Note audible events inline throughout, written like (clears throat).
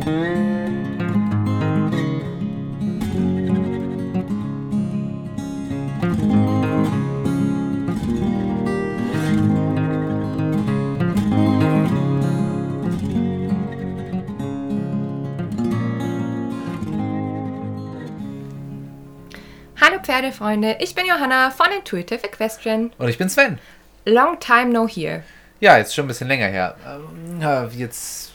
Hallo Pferdefreunde, ich bin Johanna von Intuitive Equestrian. Und ich bin Sven. Long time no here. Ja, jetzt schon ein bisschen länger her. Ähm, jetzt,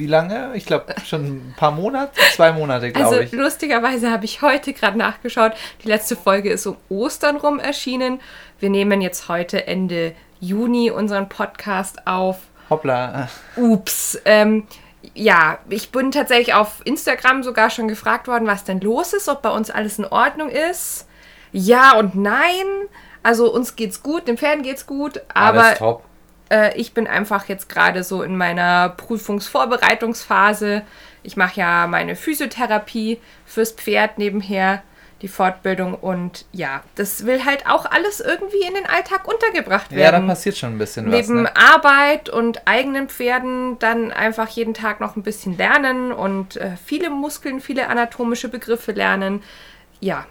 wie lange? Ich glaube schon ein paar Monate, zwei Monate, glaube Also ich. lustigerweise habe ich heute gerade nachgeschaut. Die letzte Folge ist um Ostern rum erschienen. Wir nehmen jetzt heute Ende Juni unseren Podcast auf. Hoppla. Ups. Ähm, ja, ich bin tatsächlich auf Instagram sogar schon gefragt worden, was denn los ist, ob bei uns alles in Ordnung ist. Ja und nein. Also uns geht's gut, den Pferden geht's gut, aber top. Äh, ich bin einfach jetzt gerade so in meiner Prüfungsvorbereitungsphase. Ich mache ja meine Physiotherapie fürs Pferd nebenher, die Fortbildung und ja, das will halt auch alles irgendwie in den Alltag untergebracht Ja, werden. da passiert schon ein bisschen was. Neben Ne? Arbeit und eigenen Pferden dann einfach jeden Tag noch ein bisschen lernen und äh, viele Muskeln, viele anatomische Begriffe lernen. Ja,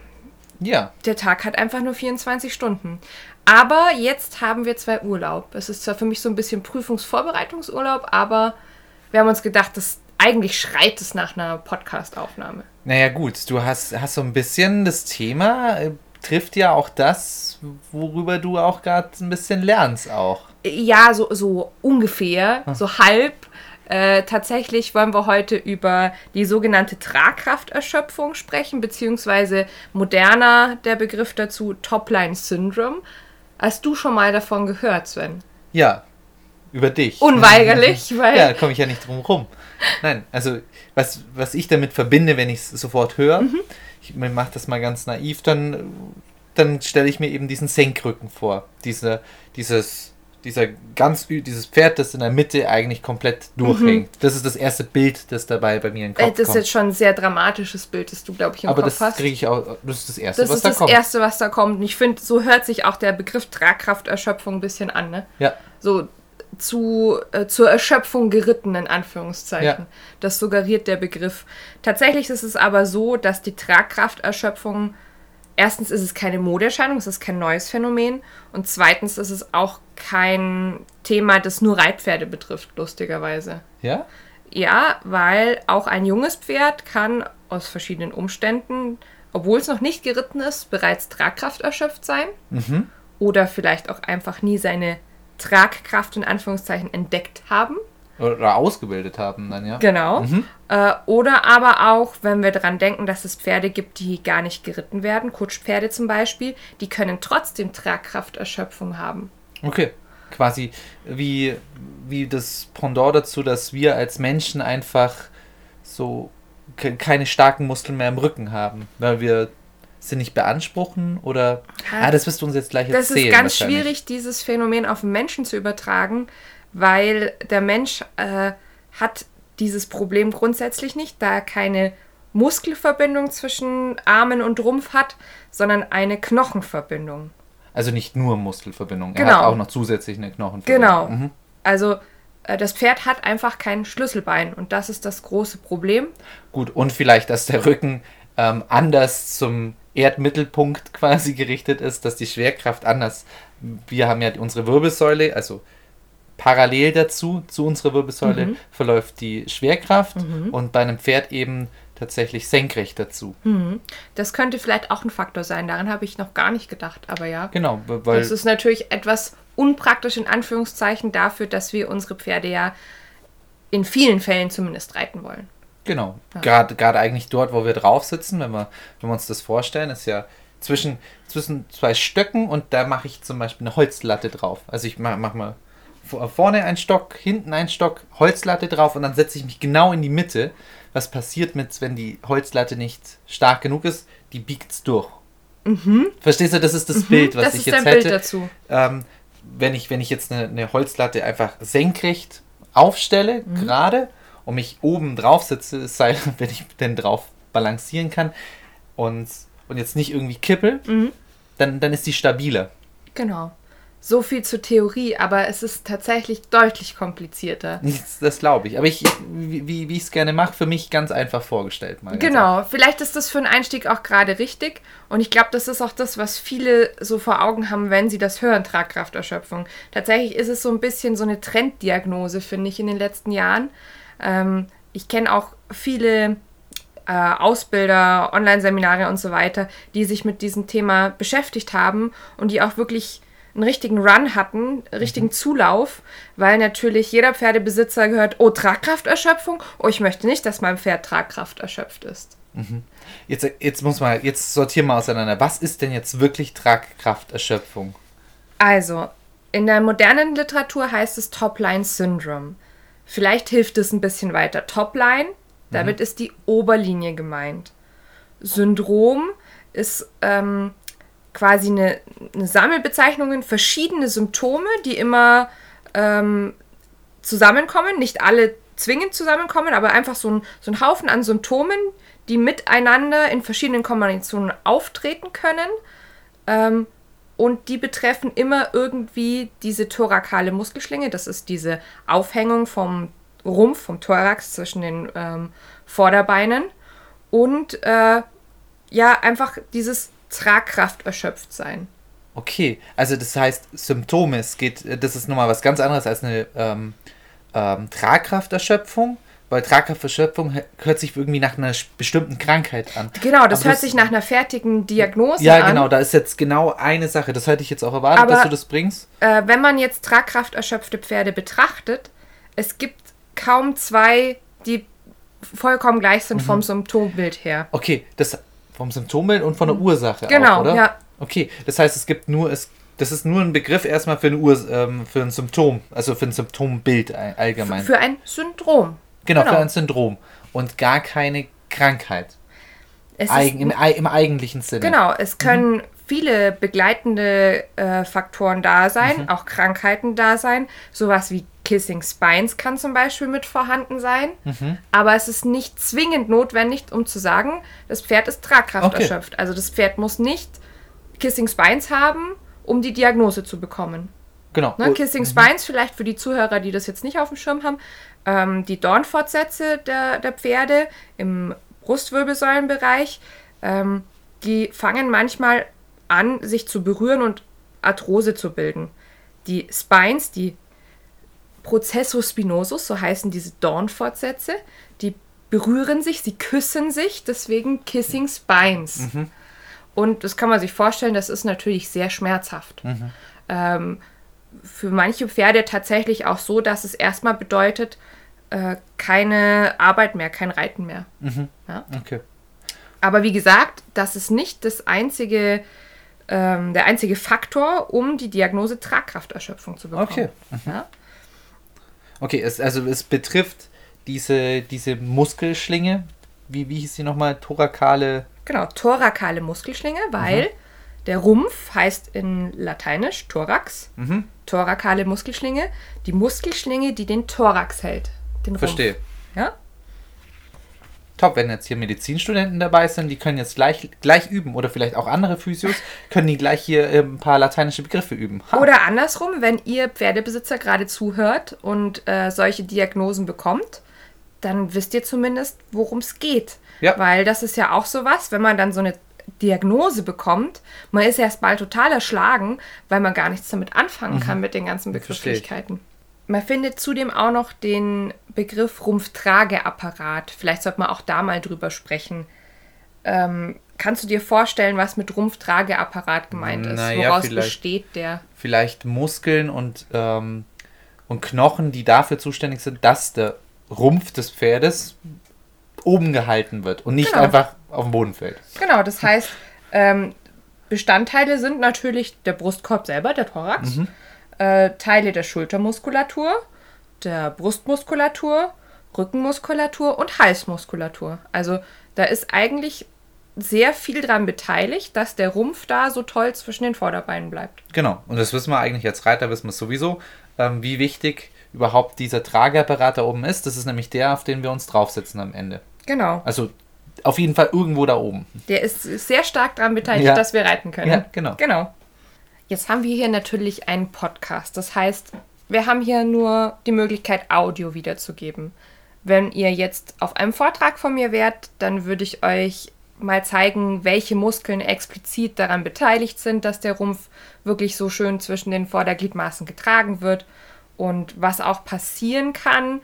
Ja, der Tag hat einfach nur 24 Stunden. Aber jetzt haben wir zwei Urlaub. Es ist zwar für mich so ein bisschen Prüfungsvorbereitungsurlaub, aber wir haben uns gedacht, das eigentlich schreit es nach einer Podcast-Aufnahme. naja gut, du hast, hast so ein bisschen das Thema, äh, trifft ja auch das, worüber du auch gerade ein bisschen lernst auch. Ja, so, so ungefähr, so halb. Äh, tatsächlich wollen wir heute über die sogenannte Tragkrafterschöpfung sprechen, beziehungsweise moderner der Begriff dazu Topline Syndrome. Hast du schon mal davon gehört, Sven? Ja, über dich. (laughs) Unweigerlich, weil Ja, da komme ich ja nicht drum rum. Nein, also was, was ich damit verbinde, wenn ich es sofort höre, Mhm. ich mache das mal ganz naiv, dann, dann stelle ich mir eben diesen Senkrücken vor. Diese, dieses, dieser ganz, dieses Pferd, das in der Mitte eigentlich komplett durchhängt. Das ist das erste Bild, das dabei bei mir in den Mhm. Äh, Kopf das ist kommt. jetzt schon ein sehr dramatisches Bild, das du, glaube ich, im Aber Kopf das hast. kriege ich auch, das ist das erste, Das was ist da das kommt. Erste, was da kommt. Und ich finde, so hört sich auch der Begriff Tragkrafterschöpfung ein bisschen an. Ne? Ja, So zu, äh, zur Erschöpfung geritten, in Anführungszeichen. Ja. Das suggeriert der Begriff. Tatsächlich ist es aber so, dass die Tragkrafterschöpfung, erstens ist es keine Modeerscheinung, es ist kein neues Phänomen. Und zweitens ist es auch kein Thema, das nur Reitpferde betrifft, lustigerweise. ja, Ja, weil auch ein junges Pferd kann aus verschiedenen Umständen, obwohl es noch nicht geritten ist, bereits Tragkraft erschöpft sein. Oder vielleicht auch einfach nie seine Tragkraft in Anführungszeichen entdeckt haben. Oder ausgebildet haben dann, ja. Genau. Äh, oder aber auch, wenn wir daran denken, dass es Pferde gibt, die gar nicht geritten werden, Kutschpferde zum Beispiel, die können trotzdem Tragkrafterschöpfung haben. Okay. Quasi wie, wie das Pendant dazu, dass wir als Menschen einfach so ke- keine starken Muskeln mehr im Rücken haben, weil wir sie nicht beanspruchen oder. Ja, Ah, das wirst du uns jetzt gleich Das erzählen. ist ganz schwierig, dieses Phänomen auf den Menschen zu übertragen, weil der Mensch äh, hat dieses Problem grundsätzlich nicht, da er keine Muskelverbindung zwischen Armen und Rumpf hat, sondern eine Knochenverbindung. Also nicht nur Muskelverbindung, er Genau. hat auch noch zusätzlich eine Knochenverbindung. Genau. Mhm. Also äh, das Pferd hat einfach kein Schlüsselbein und das ist das große Problem. Gut, und vielleicht, dass der Rücken ähm, anders zum Erdmittelpunkt (laughs) quasi gerichtet ist, dass die Schwerkraft anders. Wir haben ja unsere Wirbelsäule, also parallel dazu, zu unserer Wirbelsäule, Mhm. verläuft die Schwerkraft und bei einem Pferd eben tatsächlich senkrecht dazu. Das könnte vielleicht auch ein Faktor sein, daran habe ich noch gar nicht gedacht, aber ja. Genau, weil Das ist natürlich etwas unpraktisch in Anführungszeichen dafür, dass wir unsere Pferde ja in vielen Fällen zumindest reiten wollen. Genau. Gerade gerade eigentlich dort, wo wir drauf sitzen, wenn wir, wenn wir uns das vorstellen, ist ja zwischen, zwischen zwei Stöcken und da mache ich zum Beispiel eine Holzlatte drauf. Also ich mache mach mal vorne einen Stock, hinten einen Stock, Holzlatte drauf und dann setze ich mich genau in die Mitte. Was passiert mit, wenn die Holzlatte nicht stark genug ist? Die biegt's durch. Verstehst du, das ist das Bild, was Mhm. das ich ist jetzt hätte dazu. ähm, wenn, ich, wenn ich jetzt eine, eine Holzlatte einfach senkrecht aufstelle, Mhm. gerade, und mich oben drauf sitze, es sei denn, (laughs) wenn ich denn drauf balancieren kann und, und jetzt nicht irgendwie kippel, Mhm. dann, dann ist die stabiler. Genau. So viel zur Theorie, aber es ist tatsächlich deutlich komplizierter. (laughs) Das, glaube ich. Aber ich, wie, wie ich es gerne mache, für mich ganz einfach vorgestellt. Mal genau, vielleicht ist das für einen Einstieg auch gerade richtig. Und ich glaube, das ist auch das, was viele so vor Augen haben, wenn sie das hören, Tragkrafterschöpfung. Tatsächlich ist es so ein bisschen so eine Trenddiagnose, finde ich, in den letzten Jahren. Ähm, ich kenne auch viele äh, Ausbilder, Online-Seminare und so weiter, die sich mit diesem Thema beschäftigt haben und die auch wirklich einen richtigen Run hatten, richtigen mhm. Zulauf, weil natürlich jeder Pferdebesitzer gehört, oh, Tragkrafterschöpfung, oh, ich möchte nicht, dass mein Pferd Tragkraft erschöpft ist. Mhm. Jetzt, jetzt muss man, jetzt sortieren wir auseinander. Was ist denn jetzt wirklich Tragkrafterschöpfung? Also, in der modernen Literatur heißt es Topline Syndrome. Vielleicht hilft es ein bisschen weiter. Topline, damit mhm. ist die Oberlinie gemeint. Syndrom ist ähm, quasi eine, eine Sammelbezeichnung, verschiedene Symptome, die immer ähm, zusammenkommen, nicht alle zwingend zusammenkommen, aber einfach so ein, so ein Haufen an Symptomen, die miteinander in verschiedenen Kombinationen auftreten können. Ähm, und die betreffen immer irgendwie diese thorakale Muskelschlinge. Das ist diese Aufhängung vom Rumpf, vom Thorax zwischen den ähm, Vorderbeinen. Und äh, ja, einfach dieses Tragkraft erschöpft sein. Okay, also das heißt Symptome, es geht, das ist nochmal was ganz anderes als eine ähm, ähm, Tragkrafterschöpfung, weil Tragkrafterschöpfung hört sich irgendwie nach einer bestimmten Krankheit an. Genau, das Aber hört das, sich nach einer fertigen Diagnose ja, an. Ja, genau, da ist jetzt genau eine Sache, das hätte ich jetzt auch erwartet, Aber, dass du das bringst. Äh, wenn man jetzt tragkrafterschöpfte Pferde betrachtet, es gibt kaum zwei, die vollkommen gleich sind mhm. vom Symptombild her. Okay, das vom Symptombild und von der Ursache genau, auch, oder? ja. Okay, das heißt, es gibt nur, es, das ist nur ein Begriff erstmal für, eine Ur, ähm, für ein Symptom, also für ein Symptombild allgemein. Für, für ein Syndrom. Genau, genau, für ein Syndrom. Und gar keine Krankheit. Eigen, im, im, eigentlichen Sinne. Genau, es können mhm. viele begleitende äh, Faktoren da sein, mhm. auch Krankheiten da sein, sowas wie Kissing Spines kann zum Beispiel mit vorhanden sein, mhm. aber es ist nicht zwingend notwendig, um zu sagen, das Pferd ist Tragkraft okay. erschöpft. Also das Pferd muss nicht Kissing Spines haben, um die Diagnose zu bekommen. Genau. Ne? Kissing mhm. Spines, vielleicht für die Zuhörer, die das jetzt nicht auf dem Schirm haben, ähm, die Dornfortsätze der, der Pferde im Brustwirbelsäulenbereich, ähm, die fangen manchmal an, sich zu berühren und Arthrose zu bilden. Die Spines, die Prozessus spinosus, so heißen diese Dornfortsätze, die berühren sich, sie küssen sich, deswegen Kissing Spines. Mhm. Und das kann man sich vorstellen, das ist natürlich sehr schmerzhaft. Mhm. Ähm, für manche Pferde tatsächlich auch so, dass es erstmal bedeutet, äh, keine Arbeit mehr, kein Reiten mehr. Mhm. Ja? Okay. Aber wie gesagt, das ist nicht das einzige, ähm, der einzige Faktor, um die Diagnose Tragkrafterschöpfung zu bekommen. Okay. Mhm. Ja? Okay, es, also es betrifft diese, diese Muskelschlinge. Wie, wie hieß sie nochmal? Thorakale. Genau, thorakale Muskelschlinge, weil mhm. der Rumpf heißt in Lateinisch Thorax. Mhm. Thorakale Muskelschlinge. Die Muskelschlinge, die den Thorax hält. Den Verstehe. Ja? Top, wenn jetzt hier Medizinstudenten dabei sind, die können jetzt gleich, gleich üben oder vielleicht auch andere Physios, können die gleich hier äh, ein paar lateinische Begriffe üben. Ha. Oder andersrum, wenn ihr Pferdebesitzer gerade zuhört und äh, solche Diagnosen bekommt, dann wisst ihr zumindest, worum es geht. Ja. Weil das ist ja auch sowas, wenn man dann so eine Diagnose bekommt, man ist erst mal total erschlagen, weil man gar nichts damit anfangen mhm. kann mit den ganzen Begrifflichkeiten. Man findet zudem auch noch den Begriff Rumpftrageapparat. Vielleicht sollte man auch da mal drüber sprechen. Ähm, kannst du dir vorstellen, was mit Rumpftrageapparat gemeint ist? Naja, Woraus besteht der? Vielleicht Muskeln und, ähm, und Knochen, die dafür zuständig sind, dass der Rumpf des Pferdes oben gehalten wird und nicht genau. einfach auf dem Boden fällt. Genau, das heißt, ähm, Bestandteile sind natürlich der Brustkorb selber, der Thorax. Mhm äh, Teile der Schultermuskulatur, der Brustmuskulatur, Rückenmuskulatur und Halsmuskulatur. Also da ist eigentlich sehr viel daran beteiligt, dass der Rumpf da so toll zwischen den Vorderbeinen bleibt. Genau, und das wissen wir eigentlich als Reiter, wissen wir sowieso, ähm, wie wichtig überhaupt dieser Trageapparat da oben ist. Das ist nämlich der, auf den wir uns draufsetzen am Ende. Genau. Also auf jeden Fall irgendwo da oben. Der ist sehr stark daran beteiligt, ja. dass wir reiten können. Ja, genau. Genau. Jetzt haben wir hier natürlich einen Podcast. Das heißt, wir haben hier nur die Möglichkeit, Audio wiederzugeben. Wenn ihr jetzt auf einem Vortrag von mir wärt, dann würde ich euch mal zeigen, welche Muskeln explizit daran beteiligt sind, dass der Rumpf wirklich so schön zwischen den Vordergliedmaßen getragen wird und was auch passieren kann,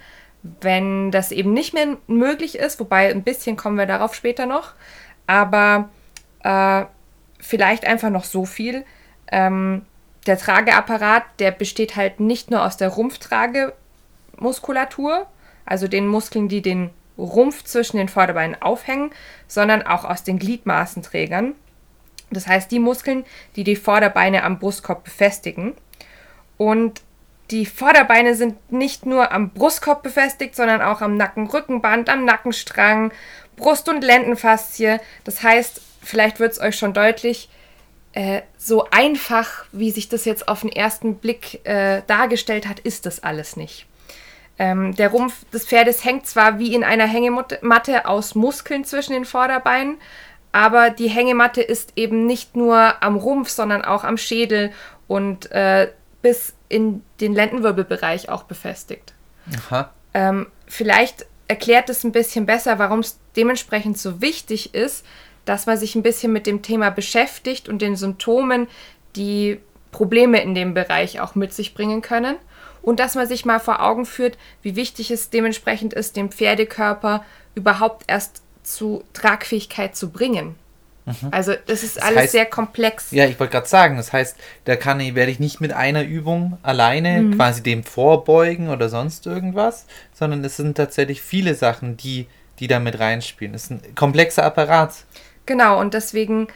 wenn das eben nicht mehr möglich ist, wobei ein bisschen kommen wir darauf später noch, aber äh, vielleicht einfach noch so viel. Ähm, der Trageapparat, der besteht halt nicht nur aus der Rumpftragemuskulatur, also den Muskeln, die den Rumpf zwischen den Vorderbeinen aufhängen, sondern auch aus den Gliedmaßenträgern. Das heißt, die Muskeln, die die Vorderbeine am Brustkorb befestigen. Und die Vorderbeine sind nicht nur am Brustkorb befestigt, sondern auch am Nacken-Rückenband, am Nackenstrang, Brust- und Lendenfaszie. Das heißt, vielleicht wird es euch schon deutlich, äh, so einfach, wie sich das jetzt auf den ersten Blick äh, dargestellt hat, ist das alles nicht. Ähm, der Rumpf des Pferdes hängt zwar wie in einer Hängematte aus Muskeln zwischen den Vorderbeinen, aber die Hängematte ist eben nicht nur am Rumpf, sondern auch am Schädel und äh, bis in den Lendenwirbelbereich auch befestigt. Aha. Ähm, vielleicht erklärt es ein bisschen besser, warum es dementsprechend so wichtig ist, dass man sich ein bisschen mit dem Thema beschäftigt und den Symptomen, die Probleme in dem Bereich auch mit sich bringen können. Und dass man sich mal vor Augen führt, wie wichtig es dementsprechend ist, den Pferdekörper überhaupt erst zu Tragfähigkeit zu bringen. Mhm. Also das ist das alles heißt, sehr komplex. Ja, ich wollte gerade sagen, das heißt, da kann ich, werde ich nicht mit einer Übung alleine mhm. quasi dem vorbeugen oder sonst irgendwas, sondern es sind tatsächlich viele Sachen, die, die da mit reinspielen. Es ist ein komplexer Apparat. Genau, und deswegen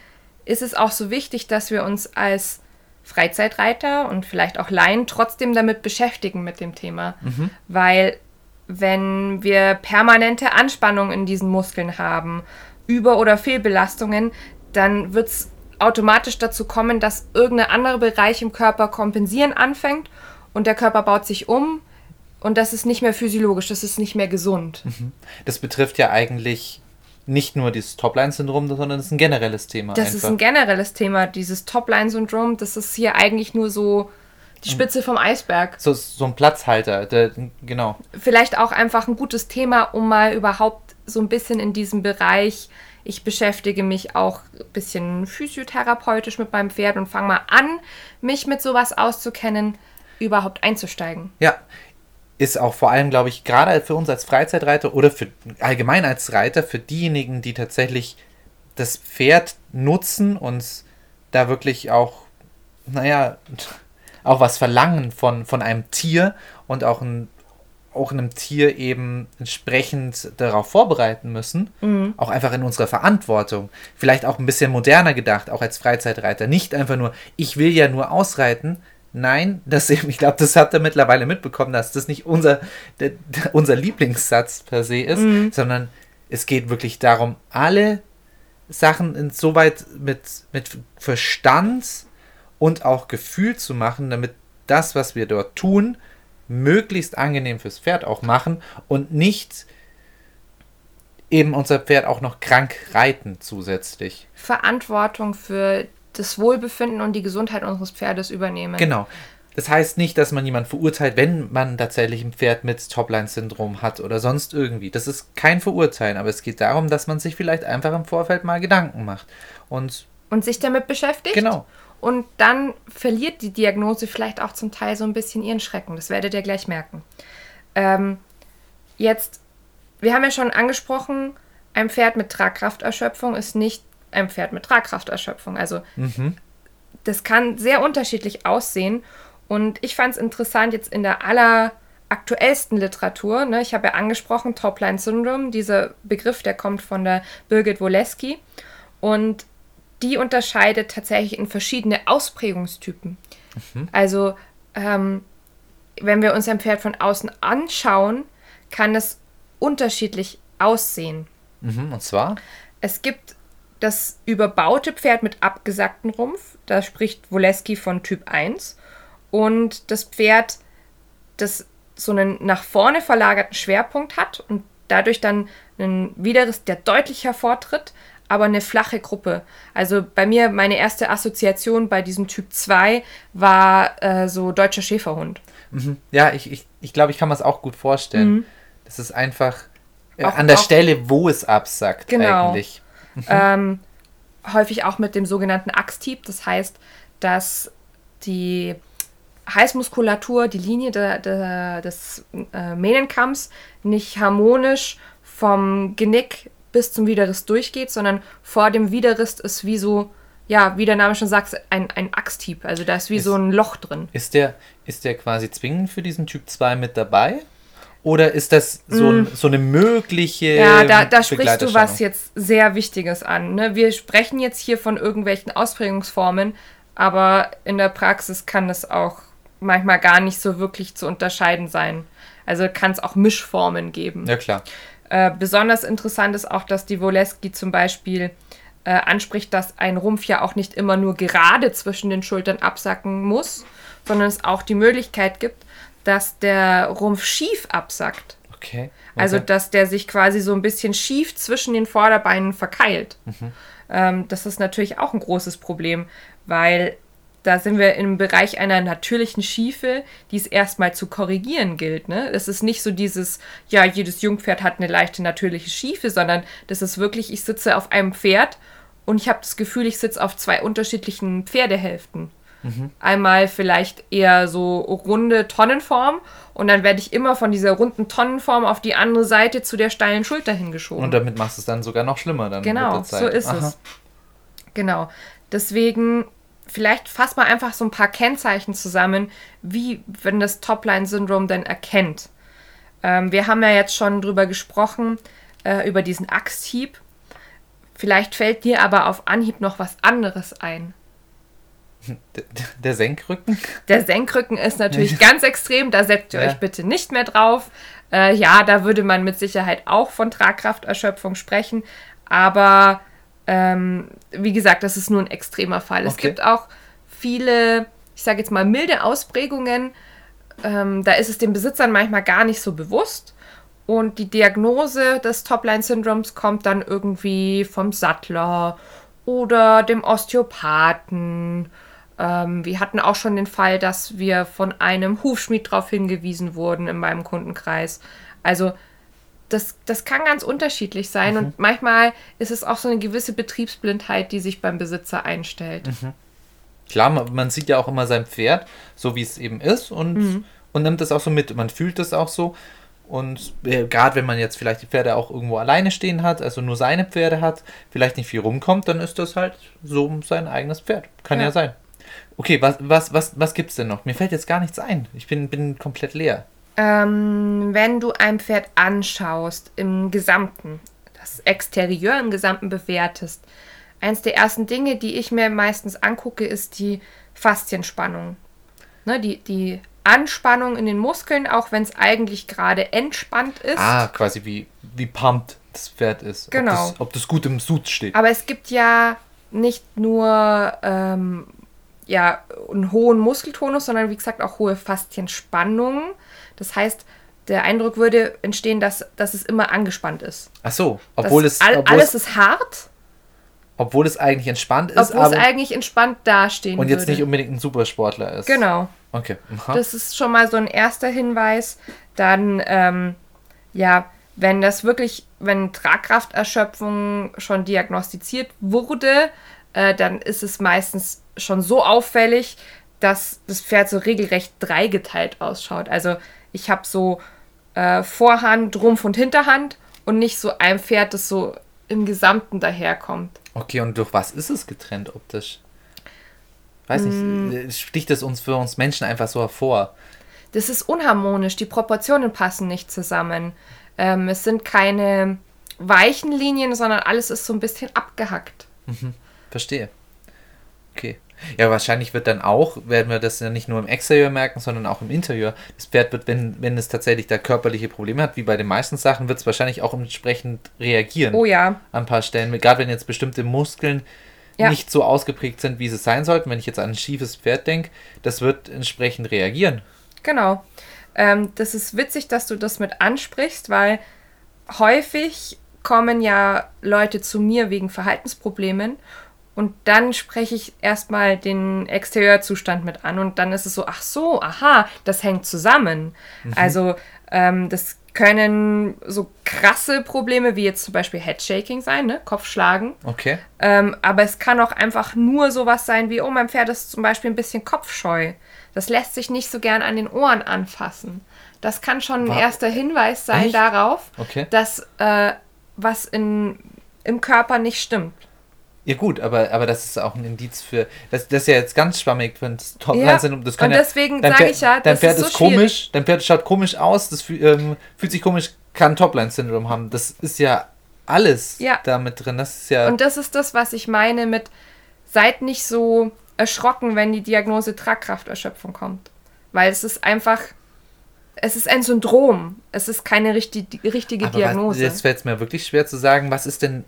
ist es auch so wichtig, dass wir uns als Freizeitreiter und vielleicht auch Laien trotzdem damit beschäftigen mit dem Thema. Mhm. Weil wenn wir permanente Anspannung in diesen Muskeln haben, Über- oder Fehlbelastungen, dann wird es automatisch dazu kommen, dass irgendein anderer Bereich im Körper kompensieren anfängt und der Körper baut sich um und das ist nicht mehr physiologisch, das ist nicht mehr gesund. Mhm. Das betrifft ja eigentlich nicht nur dieses Topline-Syndrom, sondern das ist ein generelles Thema. Das einfach. ist ein generelles Thema, dieses Topline-Syndrom. Das ist hier eigentlich nur so die Spitze vom Eisberg. So, so ein Platzhalter, der, genau. Vielleicht auch einfach ein gutes Thema, um mal überhaupt so ein bisschen in diesem Bereich. Ich beschäftige mich auch ein bisschen physiotherapeutisch mit meinem Pferd und fange mal an, mich mit sowas auszukennen, überhaupt einzusteigen. Ja, ist auch vor allem, glaube ich, gerade für uns als Freizeitreiter oder für allgemein als Reiter, für diejenigen, die tatsächlich das Pferd nutzen und da wirklich auch, naja, auch was verlangen von, von einem Tier und auch, ein, auch einem Tier eben entsprechend darauf vorbereiten müssen, mhm. auch einfach in unserer Verantwortung. Vielleicht auch ein bisschen moderner gedacht, auch als Freizeitreiter. Nicht einfach nur, ich will ja nur ausreiten, Nein, das eben, (laughs) ich glaube, das hat er mittlerweile mitbekommen, dass das nicht unser, der, unser Lieblingssatz per se ist, mhm. sondern es geht wirklich darum, alle Sachen insoweit mit, mit Verstand und auch Gefühl zu machen, damit das, was wir dort tun, möglichst angenehm fürs Pferd auch machen und nicht eben unser Pferd auch noch krank reiten zusätzlich. Verantwortung für das Wohlbefinden und die Gesundheit unseres Pferdes übernehmen. Genau. Das heißt nicht, dass man jemanden verurteilt, wenn man tatsächlich ein Pferd mit Topline-Syndrom hat oder sonst irgendwie. Das ist kein Verurteilen, aber es geht darum, dass man sich vielleicht einfach im Vorfeld mal Gedanken macht. Und, und sich damit beschäftigt. Genau. Und dann verliert die Diagnose vielleicht auch zum Teil so ein bisschen ihren Schrecken. Das werdet ihr gleich merken. Ähm, jetzt, wir haben ja schon angesprochen, ein Pferd mit Tragkrafterschöpfung ist nicht ein Pferd mit Tragkrafterschöpfung. Also mhm. das kann sehr unterschiedlich aussehen. Und ich fand es interessant jetzt in der alleraktuellsten Literatur. Ne, ich habe ja angesprochen, Topline Syndrome, dieser Begriff, der kommt von der Birgit Woleski. Und die unterscheidet tatsächlich in verschiedene Ausprägungstypen. Mhm. Also ähm, wenn wir uns ein Pferd von außen anschauen, kann es unterschiedlich aussehen. Mhm, und zwar? Es gibt das überbaute Pferd mit abgesacktem Rumpf, da spricht Woleski von Typ 1. Und das Pferd, das so einen nach vorne verlagerten Schwerpunkt hat und dadurch dann ein Widerriss, der deutlich hervortritt, aber eine flache Gruppe. Also bei mir, meine erste Assoziation bei diesem Typ 2 war äh, so deutscher Schäferhund. Mhm. Ja, ich, ich, ich glaube, ich kann mir das auch gut vorstellen. Mhm. Das ist einfach äh, Auch- an der Stelle, wo es absackt Genau. eigentlich. (laughs) Ähm, häufig auch mit dem sogenannten Achstieb. Das heißt, dass die Halsmuskulatur, die Linie der, der, des äh, Mähnenkamms nicht harmonisch vom Genick bis zum Widerriss durchgeht, sondern vor dem Widerriss ist wie so, ja, wie der Name schon sagt, ein, ein Axthieb. Also da ist wie Ist- so ein Loch drin. Ist der, ist der quasi zwingend für diesen Typ 2 mit dabei? Oder ist das so, ein, so eine mögliche. Mm. Ja, da, da sprichst du was jetzt sehr Wichtiges an. Ne? Wir sprechen jetzt hier von irgendwelchen Ausprägungsformen, aber in der Praxis kann es auch manchmal gar nicht so wirklich zu unterscheiden sein. Also kann es auch Mischformen geben. Ja, klar. Äh, besonders interessant ist auch, dass die Woleski zum Beispiel äh, anspricht, dass ein Rumpf ja auch nicht immer nur gerade zwischen den Schultern absacken muss, sondern es auch die Möglichkeit gibt, dass der Rumpf schief absackt. Okay. Also, okay. dass der sich quasi so ein bisschen schief zwischen den Vorderbeinen verkeilt. Mhm. Ähm, das ist natürlich auch ein großes Problem, weil da sind wir im Bereich einer natürlichen Schiefe, die es erstmal zu korrigieren gilt. Ne? Es ist nicht so dieses, ja, jedes Jungpferd hat eine leichte natürliche Schiefe, sondern das ist wirklich, ich sitze auf einem Pferd und ich habe das Gefühl, ich sitze auf zwei unterschiedlichen Pferdehälften. Einmal vielleicht eher so runde Tonnenform und dann werde ich immer von dieser runden Tonnenform auf die andere Seite zu der steilen Schulter hingeschoben. Und damit machst du es dann sogar noch schlimmer dann. Genau, mit der Zeit. so ist Aha. es. Genau. Deswegen, vielleicht fass mal einfach so ein paar Kennzeichen zusammen, wie wenn das Topline-Syndrom denn erkennt. Ähm, wir haben ja jetzt schon drüber gesprochen, äh, über diesen Axthieb. Vielleicht fällt dir aber auf Anhieb noch was anderes ein. Der, der Senkrücken? Der Senkrücken ist natürlich ganz extrem, da setzt ihr Ja. euch bitte nicht mehr drauf. Äh, ja, da würde man mit Sicherheit auch von Tragkrafterschöpfung sprechen, aber ähm, wie gesagt, das ist nur ein extremer Fall. Es Okay. gibt auch viele, ich sage jetzt mal, milde Ausprägungen, ähm, da ist es den Besitzern manchmal gar nicht so bewusst. Und die Diagnose des Topline-Syndroms kommt dann irgendwie vom Sattler oder dem Osteopathen. Ähm, wir hatten auch schon den Fall, dass wir von einem Hufschmied darauf hingewiesen wurden in meinem Kundenkreis. Also das, das kann ganz unterschiedlich sein und manchmal ist es auch so eine gewisse Betriebsblindheit, die sich beim Besitzer einstellt. Klar, man, man sieht ja auch immer sein Pferd, so wie es eben ist und, Mhm. und nimmt das auch so mit. Man fühlt das auch so. Und äh, gerade wenn man jetzt vielleicht die Pferde auch irgendwo alleine stehen hat, also nur seine Pferde hat, vielleicht nicht viel rumkommt, dann ist das halt so sein eigenes Pferd. Kann ja, Ja. sein. Okay, was, was, was, was gibt's denn noch? Mir fällt jetzt gar nichts ein. Ich bin, bin komplett leer. Ähm, wenn du ein Pferd anschaust im Gesamten, das Exterieur im Gesamten bewertest, eins der ersten Dinge, die ich mir meistens angucke, ist die Faszienspannung. Ne, die, die Anspannung in den Muskeln, auch wenn es eigentlich gerade entspannt ist. Ah, quasi wie, wie pumped das Pferd ist. Genau. Ob das, ob das gut im Sud steht. Aber es gibt ja nicht nur ähm, ja, einen hohen Muskeltonus, sondern wie gesagt auch hohe Faszienspannungen. Das heißt, der Eindruck würde entstehen, dass, dass es immer angespannt ist. Ach so, obwohl, das es, all, obwohl, alles es, ist hart, obwohl es eigentlich entspannt ist, obwohl es aber eigentlich entspannt dastehen und jetzt würde. nicht unbedingt ein Supersportler ist. Genau. Okay. Aha. Das ist schon mal so ein erster Hinweis. Dann, ähm, ja, wenn das wirklich, wenn Tragkrafterschöpfung schon diagnostiziert wurde, äh, dann ist es meistens schon so auffällig, dass das Pferd so regelrecht dreigeteilt ausschaut. Also ich habe so äh, Vorhand, Rumpf und Hinterhand und nicht so ein Pferd, das so im Gesamten daherkommt. Okay, und durch was ist es getrennt optisch? Weiß Mm. nicht, äh, sticht es uns für uns Menschen einfach so hervor? Das ist unharmonisch, die Proportionen passen nicht zusammen. Ähm, es sind keine weichen Linien, sondern alles ist so ein bisschen abgehackt. Verstehe. Okay. Ja, wahrscheinlich wird dann auch, werden wir das ja nicht nur im Exterieur merken, sondern auch im Interieur. Das Pferd wird, wenn, wenn es tatsächlich da körperliche Probleme hat, wie bei den meisten Sachen, wird es wahrscheinlich auch entsprechend reagieren Oh ja, an ein paar Stellen. Gerade wenn jetzt bestimmte Muskeln Ja. nicht so ausgeprägt sind, wie sie sein sollten. Wenn ich jetzt an ein schiefes Pferd denke, das wird entsprechend reagieren. genau. Ähm, das ist witzig, dass du das mit ansprichst, weil häufig kommen ja Leute zu mir wegen Verhaltensproblemen und dann spreche ich erstmal den Exterieurzustand mit an und dann ist es so, ach so, aha, das hängt zusammen. Mhm. Also ähm, das können so krasse Probleme wie jetzt zum Beispiel Headshaking sein, ne? Kopfschlagen. Okay. Ähm, aber es kann auch einfach nur sowas sein wie, oh, mein Pferd ist zum Beispiel ein bisschen kopfscheu. Das lässt sich nicht so gern an den Ohren anfassen. Das kann schon ein War erster Hinweis sein Echt? darauf, okay. dass äh, was in, im Körper nicht stimmt. Ja gut, aber, aber das ist auch ein Indiz für, das, das ist ja jetzt ganz schwammig, wenn es Topline-Syndrom, ja, Und deswegen ja, sage ich ja, dein Pferd ist, so ist komisch, dein Pferd schaut komisch aus, das ähm, fühlt sich komisch, kann Topline-Syndrom haben. Das ist ja alles ja. da mit drin. Das ist ja Und das ist das, was ich meine mit, seid nicht so erschrocken, wenn die Diagnose Tragkrafterschöpfung kommt. Weil es ist einfach, es ist ein Syndrom. Es ist keine richtig, richtige Aber Diagnose. Jetzt fällt es mir wirklich schwer zu sagen, was ist denn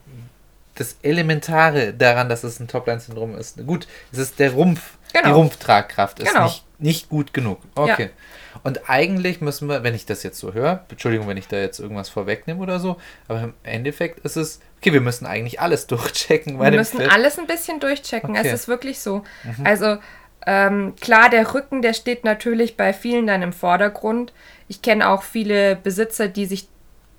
das Elementare daran, dass es ein Topline-Syndrom ist. Gut, es ist der Rumpf, genau. die Rumpftragkraft ist genau. nicht, nicht gut genug. Okay. Ja. Und eigentlich müssen wir, wenn ich das jetzt so höre, Entschuldigung, wenn ich da jetzt irgendwas vorwegnehme oder so, aber im Endeffekt ist es, okay, wir müssen eigentlich alles (laughs) durchchecken. wir müssen Fett. alles ein bisschen durchchecken. Okay. Es ist wirklich so. Mhm. Also ähm, klar, der Rücken, der steht natürlich bei vielen dann im Vordergrund. Ich kenne auch viele Besitzer, die sich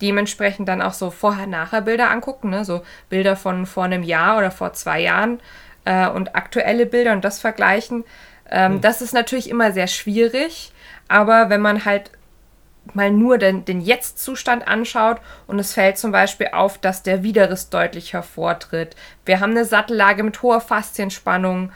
dementsprechend dann auch so Vorher-Nachher-Bilder angucken, ne? so Bilder von vor einem Jahr oder vor zwei Jahren äh, und aktuelle Bilder und das vergleichen. Ähm, mhm. Das ist natürlich immer sehr schwierig, aber wenn man halt mal nur den, den Jetzt-Zustand anschaut und es fällt zum Beispiel auf, dass der Widerriss deutlich hervortritt. Wir haben eine Sattellage mit hoher Faszienspannung.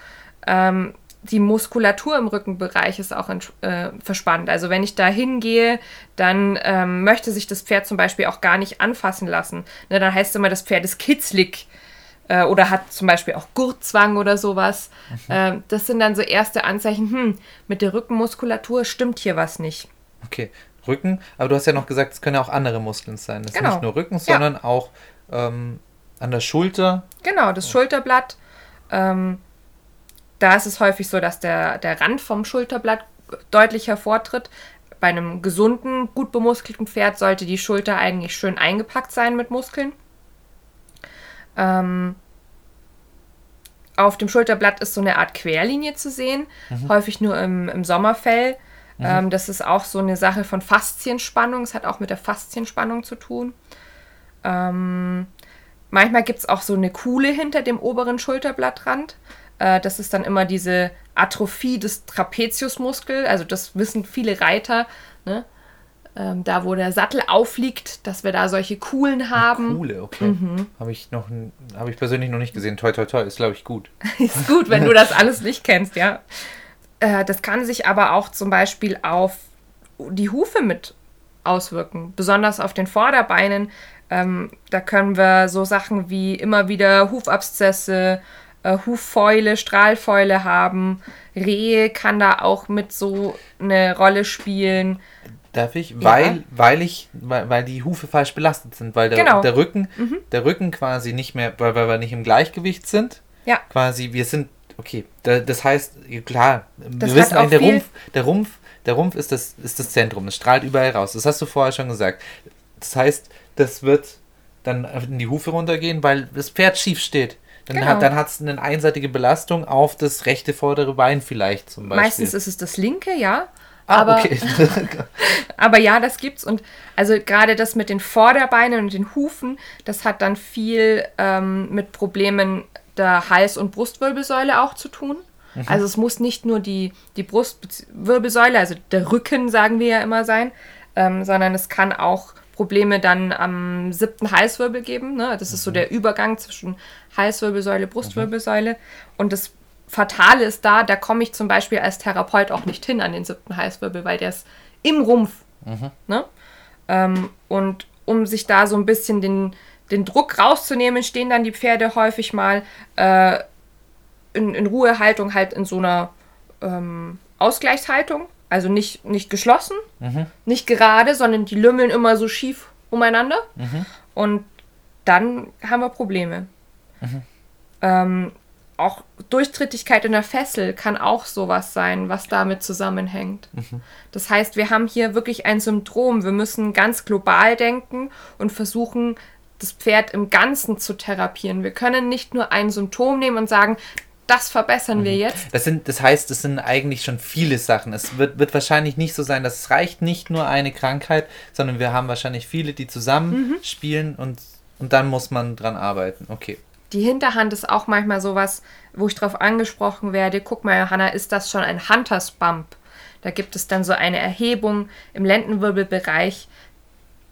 Ähm, die Muskulatur im Rückenbereich ist auch äh, verspannt. Also wenn ich da hingehe, dann ähm, möchte sich das Pferd zum Beispiel auch gar nicht anfassen lassen. Ne, dann heißt es immer, das Pferd ist kitzlig äh, oder hat zum Beispiel auch Gurtzwang oder sowas. Mhm. Äh, das sind dann so erste Anzeichen, hm, mit der Rückenmuskulatur stimmt hier was nicht. Okay, Rücken, aber du hast ja noch gesagt, es können ja auch andere Muskeln sein. Das genau. ist nicht nur Rücken, sondern ja. auch ähm, an der Schulter. Genau, das Schulterblatt. Ähm, da ist es häufig so, dass der, der Rand vom Schulterblatt deutlich hervortritt. Bei einem gesunden, gut bemuskelten Pferd sollte die Schulter eigentlich schön eingepackt sein mit Muskeln. Ähm, auf dem Schulterblatt ist so eine Art Querlinie zu sehen, mhm. häufig nur im, im Sommerfell. Mhm. Ähm, das ist auch so eine Sache von Faszienspannung. Es hat auch mit der Faszienspannung zu tun. Ähm, manchmal gibt es auch so eine Kuhle hinter dem oberen Schulterblattrand. Äh, das ist dann immer diese Atrophie des Trapeziusmuskels. Also das wissen viele Reiter. Ne? Ähm, da, wo der Sattel aufliegt, dass wir da solche Kuhlen haben. Kuhle, okay. Mhm. Habe ich, hab ich persönlich noch nicht gesehen. Toi, toi, toi, ist, glaube ich, gut. (laughs) ist gut, wenn du das (laughs) alles nicht kennst, ja. Äh, das kann sich aber auch zum Beispiel auf die Hufe mit auswirken, besonders auf den Vorderbeinen. Ähm, da können wir so Sachen wie immer wieder Hufabszesse, äh, Huffäule, Strahlfäule haben. Rehe kann da auch mit so eine Rolle spielen. Darf ich? Ja. Weil, weil ich, weil, weil die Hufe falsch belastet sind, weil der, genau. der Rücken, mhm. der Rücken quasi nicht mehr, weil, weil wir nicht im Gleichgewicht sind. Ja. Quasi, wir sind, okay, das heißt, klar, das wir wissen, der Rumpf, der Rumpf, der Rumpf ist das, ist das Zentrum, es strahlt überall raus. Das hast du vorher schon gesagt. Das heißt, das wird dann in die Hufe runtergehen, weil das Pferd schief steht. Dann genau. hat es eine einseitige Belastung auf das rechte vordere Bein vielleicht zum Beispiel. Meistens ist es das linke, ja. Ah, aber, okay. (laughs) aber ja, das gibt's. Und also gerade das mit den Vorderbeinen und den Hufen, das hat dann viel ähm, mit Problemen der Hals- und Brustwirbelsäule auch zu tun. Mhm. Also es muss nicht nur die, die Brustwirbelsäule, also der Rücken, sagen wir ja immer sein, ähm, sondern es kann auch Probleme dann am siebten Halswirbel geben. Ne? Das ist so mhm. der Übergang zwischen Halswirbelsäule, Brustwirbelsäule. Mhm. Und das Fatale ist da, da komme ich zum Beispiel als Therapeut auch nicht hin an den siebten Halswirbel, weil der ist im Rumpf. Mhm. Ne? Ähm, und um sich da so ein bisschen den, den Druck rauszunehmen, stehen dann die Pferde häufig mal äh, in, in Ruhehaltung halt in so einer ähm, Ausgleichshaltung. Also nicht, nicht geschlossen, mhm. nicht gerade, sondern die lümmeln immer so schief umeinander. Mhm. Und dann haben wir Probleme. Mhm. Ähm, auch Durchtrittigkeit in der Fessel kann auch sowas sein, was damit zusammenhängt. Mhm. Das heißt, wir haben hier wirklich ein Syndrom. Wir müssen ganz global denken und versuchen, das Pferd im Ganzen zu therapieren. Wir können nicht nur ein Symptom nehmen und sagen, das verbessern wir jetzt. Das, sind, das heißt, es sind eigentlich schon viele Sachen. Es wird, wird wahrscheinlich nicht so sein, dass es reicht nicht nur eine Krankheit, sondern wir haben wahrscheinlich viele, die zusammen Mhm. spielen und, und dann muss man dran arbeiten. Okay. Die Hinterhand ist auch manchmal sowas, wo ich darauf angesprochen werde. Guck mal, Hanna, ist das schon ein Hunters Bump? Da gibt es dann so eine Erhebung im Lendenwirbelbereich.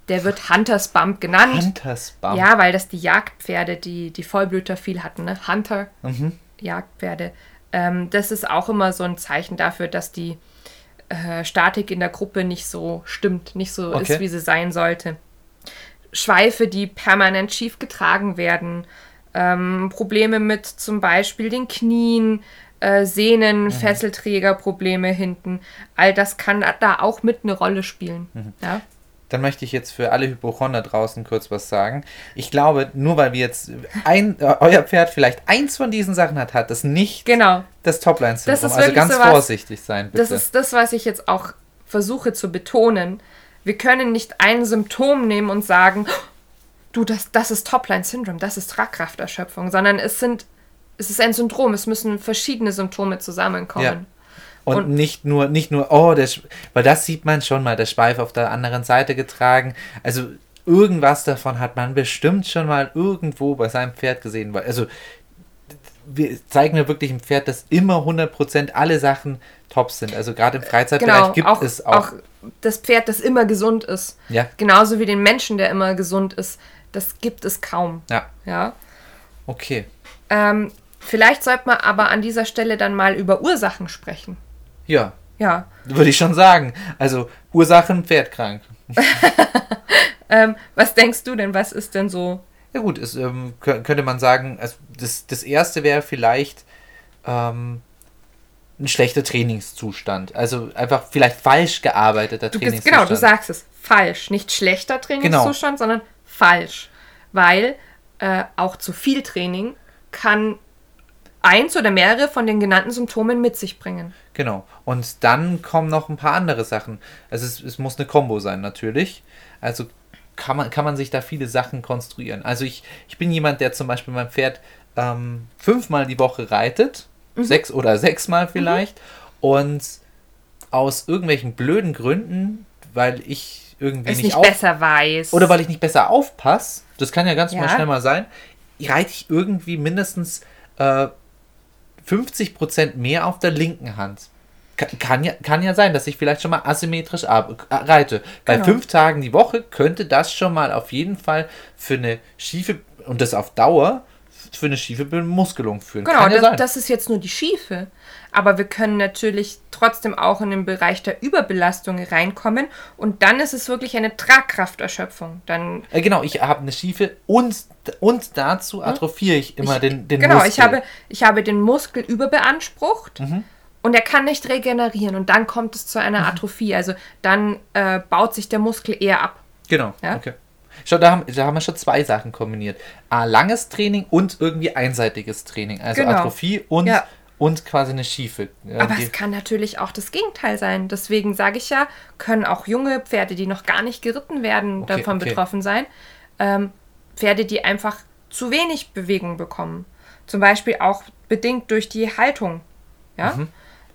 Der wird Hunters Bump genannt. Hunters Bump. Ja, weil das die Jagdpferde, die, die Vollblüter viel hatten, ne? Hunter, Mhm. Jagdpferde. Ähm, das ist auch immer so ein Zeichen dafür, dass die äh, Statik in der Gruppe nicht so stimmt, nicht so Okay. ist, wie sie sein sollte. Schweife, die permanent schief getragen werden, ähm, Probleme mit zum Beispiel den Knien, äh, Mhm. Sehnen, Fesselträgerprobleme hinten. All das kann da auch mit eine Rolle spielen. Mhm. Ja? Dann möchte ich jetzt für alle Hypochonder draußen kurz was sagen. Ich glaube, nur weil wir jetzt ein, äh, euer Pferd vielleicht eins von diesen Sachen hat, hat das nicht Genau. das Topline-Syndrom. Das ist Also ganz sowas- vorsichtig sein, bitte. Das ist das, was ich jetzt auch versuche zu betonen. Wir können nicht ein Symptom nehmen und sagen, du, das, das ist Topline-Syndrom, das ist Tragkrafterschöpfung, sondern es sind, es ist ein Syndrom, es müssen verschiedene Symptome zusammenkommen. Ja. Und, Und- nicht nur, nicht nur, oh, der, weil das sieht man schon mal, der Schweif auf der anderen Seite getragen. Also irgendwas davon hat man bestimmt schon mal irgendwo bei seinem Pferd gesehen. Also wir zeigen mir wirklich ein Pferd, das immer 100% alle Sachen top sind. Also gerade im Freizeitbereich Genau, gibt auch, es auch, auch das Pferd, das immer gesund ist. Ja. Genauso wie den Menschen, der immer gesund ist. Das gibt es kaum. Ja, Ja. okay. Ähm, vielleicht sollte man aber an dieser Stelle dann mal über Ursachen sprechen. Ja, Ja. würde ich schon sagen. Also Ursachen, Pferd krank. (laughs) Ähm, was denkst du denn? Was ist denn so Ja gut, es, ähm, kö- könnte man sagen, also das, das erste wäre vielleicht ähm, ein schlechter Trainingszustand. Also einfach vielleicht falsch gearbeiteter Du Trainingszustand. genau, du sagst es. Falsch. Nicht schlechter Trainingszustand, sondern falsch. Weil äh, auch zu viel Training kann eins oder mehrere von den genannten Symptomen mit sich bringen. Genau. Und dann kommen noch ein paar andere Sachen. Also es, es muss eine Combo sein, natürlich. Also kann man, kann man sich da viele Sachen konstruieren. Also ich, ich bin jemand, der zum Beispiel mein Pferd ähm, fünfmal die Woche reitet. Mhm. Sechs oder sechsmal vielleicht. Und aus irgendwelchen blöden Gründen, weil ich irgendwie Es nicht, nicht besser weiß. oder weil ich nicht besser aufpasse, das kann ja ganz mal Ja. schnell mal sein, reite ich irgendwie mindestens äh, 50% mehr auf der linken Hand. Ka- Kann ja, kann ja sein, dass ich vielleicht schon mal asymmetrisch äh, reite. Bei Genau. fünf Tagen die Woche könnte das schon mal auf jeden Fall für eine schiefe, und das auf Dauer, für eine schiefe Bemuskelung führen. Genau, ja das, das ist jetzt nur die Schiefe. Aber wir können natürlich trotzdem auch in den Bereich der Überbelastung reinkommen. Und dann ist es wirklich eine Tragkrafterschöpfung. Dann äh, genau, ich habe eine schiefe und, und dazu atrophiere ich immer Ich- den, den genau, Muskel. ich habe, ich habe den Muskel überbeansprucht Mhm. und er kann nicht regenerieren und dann kommt es zu einer Mhm. Atrophie. Also dann äh, baut sich der Muskel eher ab. Genau, Ja? okay. Schau, da haben, da haben wir schon zwei Sachen kombiniert. A, langes Training und irgendwie einseitiges Training. Also Genau. Atrophie und, Ja. Und quasi eine Schiefe. Ja, Aber es kann natürlich auch das Gegenteil sein. Deswegen sage ich ja, können auch junge Pferde, die noch gar nicht geritten werden, Okay, davon okay. betroffen sein. Ähm, Pferde, die einfach zu wenig Bewegung bekommen. Zum Beispiel auch bedingt durch die Haltung. Ja? Mhm.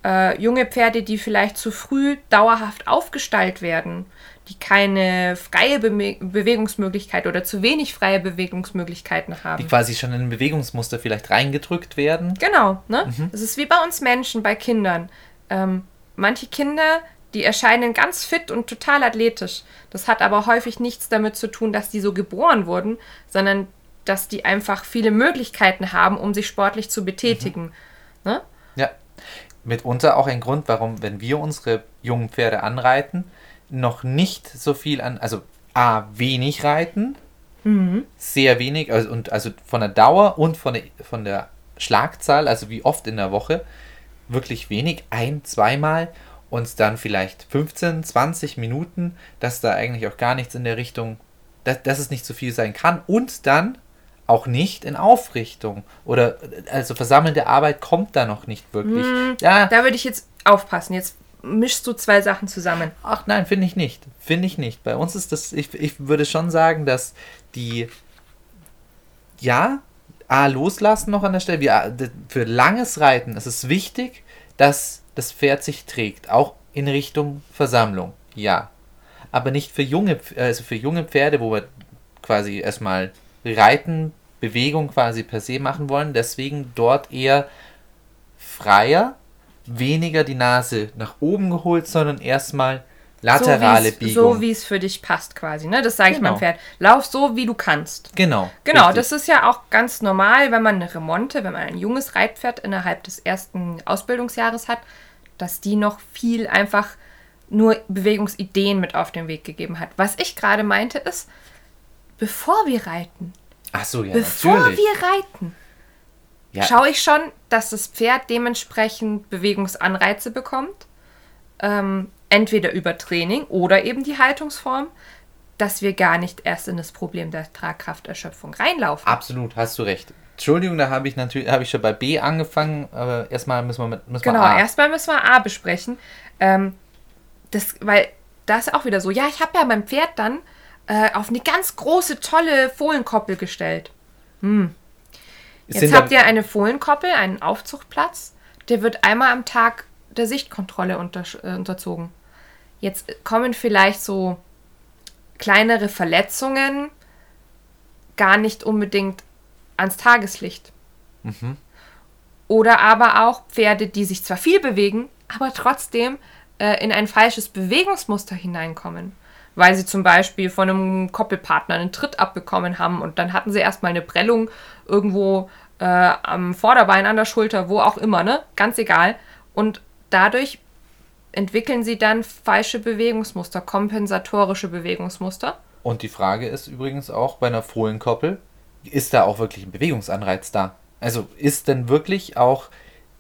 Äh, junge Pferde, die vielleicht zu früh dauerhaft aufgestallt werden, die keine freie Beme Bewegungsmöglichkeit oder zu wenig freie Bewegungsmöglichkeiten haben. die quasi schon in ein Bewegungsmuster vielleicht reingedrückt werden. Genau, ne? Mhm. Das ist wie bei uns Menschen, bei Kindern. Ähm, manche Kinder, die erscheinen ganz fit und total athletisch. Das hat aber häufig nichts damit zu tun, dass die so geboren wurden, sondern dass die einfach viele Möglichkeiten haben, um sich sportlich zu betätigen. Ne? Ja. Mitunter auch ein Grund, warum, wenn wir unsere jungen Pferde anreiten, noch nicht so viel an, also A, wenig reiten, sehr wenig, also, und, also von der Dauer und von der, von der Schlagzahl, also wie oft in der Woche, wirklich wenig, ein, zweimal und dann vielleicht 15, 20 Minuten, dass da eigentlich auch gar nichts in der Richtung, dass, dass es nicht so viel sein kann und dann auch nicht in Aufrichtung oder also versammelnde Arbeit kommt da noch nicht wirklich. Ja, Da würde ich jetzt aufpassen. Jetzt mischst du zwei Sachen zusammen. ach nein, finde ich nicht. Finde ich nicht. Bei uns ist das, ich, ich würde schon sagen, dass die ja, A, loslassen noch an der Stelle. Wir, für langes Reiten ist es wichtig, dass das Pferd sich trägt, auch in Richtung Versammlung. Ja. Aber nicht für junge, also für junge Pferde, wo wir quasi erstmal Reiten, Bewegung quasi per se machen wollen. Deswegen dort eher freier, weniger die Nase nach oben geholt, sondern erstmal laterale so Biegung. So wie es für dich passt quasi, ne? Das sage ich genau. meinem Pferd. Lauf so, wie du kannst. Genau. Genau, richtig. das ist ja auch ganz normal, wenn man eine Remonte, wenn man ein junges Reitpferd innerhalb des ersten Ausbildungsjahres hat, dass die noch viel einfach nur Bewegungsideen mit auf den Weg gegeben hat. Was ich gerade meinte ist, bevor wir reiten, Ach so, ja, bevor natürlich. wir reiten, ja. schaue ich schon, dass das Pferd dementsprechend Bewegungsanreize bekommt. Ähm, entweder über Training oder eben die Haltungsform, dass wir gar nicht erst in das Problem der Tragkrafterschöpfung reinlaufen. Absolut, hast du recht. Entschuldigung, da habe ich natürlich habe ich schon bei B angefangen, aber erstmal müssen wir mit müssen Genau, wir erstmal müssen wir A besprechen. Ähm, das, weil das ist auch wieder so, ja, ich habe ja mein Pferd dann äh, auf eine ganz große, tolle Fohlenkoppel gestellt. Hm. Jetzt habt ihr eine Fohlenkoppel, einen Aufzuchtplatz, der wird einmal am Tag der Sichtkontrolle unter, äh, unterzogen. Jetzt kommen vielleicht so kleinere Verletzungen gar nicht unbedingt ans Tageslicht. Mhm. Oder aber auch Pferde, die sich zwar viel bewegen, aber trotzdem äh, in ein falsches Bewegungsmuster hineinkommen. Weil sie zum Beispiel von einem Koppelpartner einen Tritt abbekommen haben und dann hatten sie erstmal eine Prellung irgendwo äh, am Vorderbein, an der Schulter, wo auch immer, ne? Ganz egal. Und dadurch entwickeln sie dann falsche Bewegungsmuster, kompensatorische Bewegungsmuster. Und die Frage ist übrigens auch bei einer Fohlenkoppel, ist da auch wirklich ein Bewegungsanreiz da? Also ist denn wirklich auch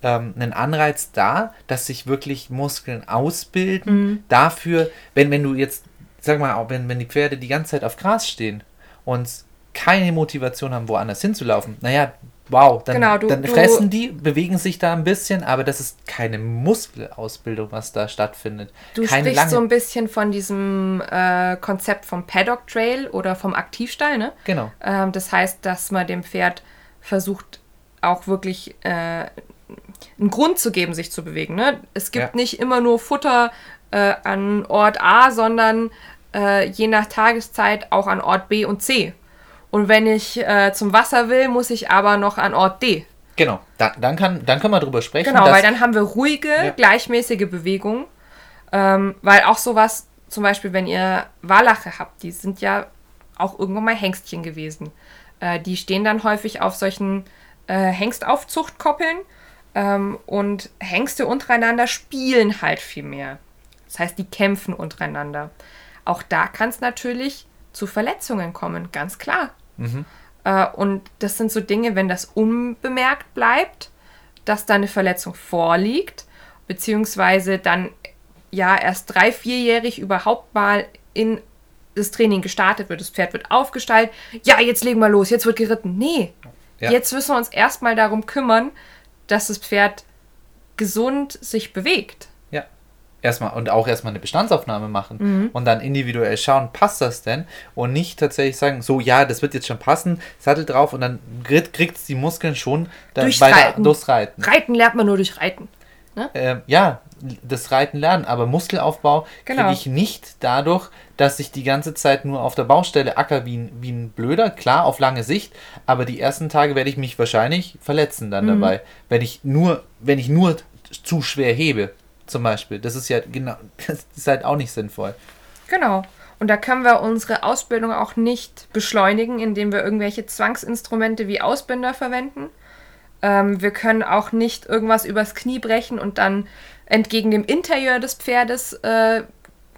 ähm, ein Anreiz da, dass sich wirklich Muskeln ausbilden mhm. dafür, wenn, wenn du jetzt, sag mal, auch wenn, wenn die Pferde die ganze Zeit auf Gras stehen und keine Motivation haben, woanders hinzulaufen, naja, wow, dann, genau, du, dann fressen die, bewegen sich da ein bisschen, aber das ist keine Muskelausbildung, was da stattfindet. Du keine sprichst lange... so ein bisschen von diesem äh, Konzept vom Paddock Trail oder vom Aktivstall, ne? Genau. Ähm, das heißt, dass man dem Pferd versucht, auch wirklich äh, einen Grund zu geben, sich zu bewegen. Ne? Es gibt ja. nicht immer nur Futter äh, an Ort A, sondern äh, je nach Tageszeit auch an Ort B und C. Und wenn ich äh, zum Wasser will, muss ich aber noch an Ort D. Genau, da, dann, kann, dann können wir drüber sprechen. Genau, weil dann haben wir ruhige, ja. gleichmäßige Bewegungen. Ähm, weil auch sowas, zum Beispiel, wenn ihr Walache habt, die sind ja auch irgendwann mal Hengstchen gewesen. Äh, die stehen dann häufig auf solchen äh, Hengstaufzuchtkoppeln ähm, und Hengste untereinander spielen halt viel mehr. Das heißt, die kämpfen untereinander. Auch da kann es natürlich zu Verletzungen kommen, ganz klar. Mhm. Äh, und das sind so Dinge, wenn das unbemerkt bleibt, dass da eine Verletzung vorliegt, beziehungsweise dann ja erst drei, vierjährig überhaupt mal in das Training gestartet wird. Das Pferd wird aufgestallt. Ja, jetzt legen wir los, jetzt wird geritten. Nee, ja. jetzt müssen wir uns erstmal darum kümmern, dass das Pferd gesund sich bewegt erstmal und auch erstmal eine Bestandsaufnahme machen mhm. und dann individuell schauen, passt das denn? Und nicht tatsächlich sagen, so ja, das wird jetzt schon passen, Sattel drauf und dann kriegt es die Muskeln schon durchs Reiten. durchs Reiten. Reiten lernt man nur durch Reiten. Ne? Äh, ja, das Reiten lernen, aber Muskelaufbau genau. kriege ich nicht dadurch, dass ich die ganze Zeit nur auf der Baustelle acker wie ein, wie ein Blöder, klar, auf lange Sicht, aber die ersten Tage werde ich mich wahrscheinlich verletzen dann mhm. dabei, wenn ich nur, wenn ich nur zu schwer hebe zum Beispiel. Das ist ja genau, (laughs) das ist halt auch nicht sinnvoll. Genau. Und da können wir unsere Ausbildung auch nicht beschleunigen, indem wir irgendwelche Zwangsinstrumente wie Ausbinder verwenden. Ähm, wir können auch nicht irgendwas übers Knie brechen und dann entgegen dem Interieur des Pferdes äh,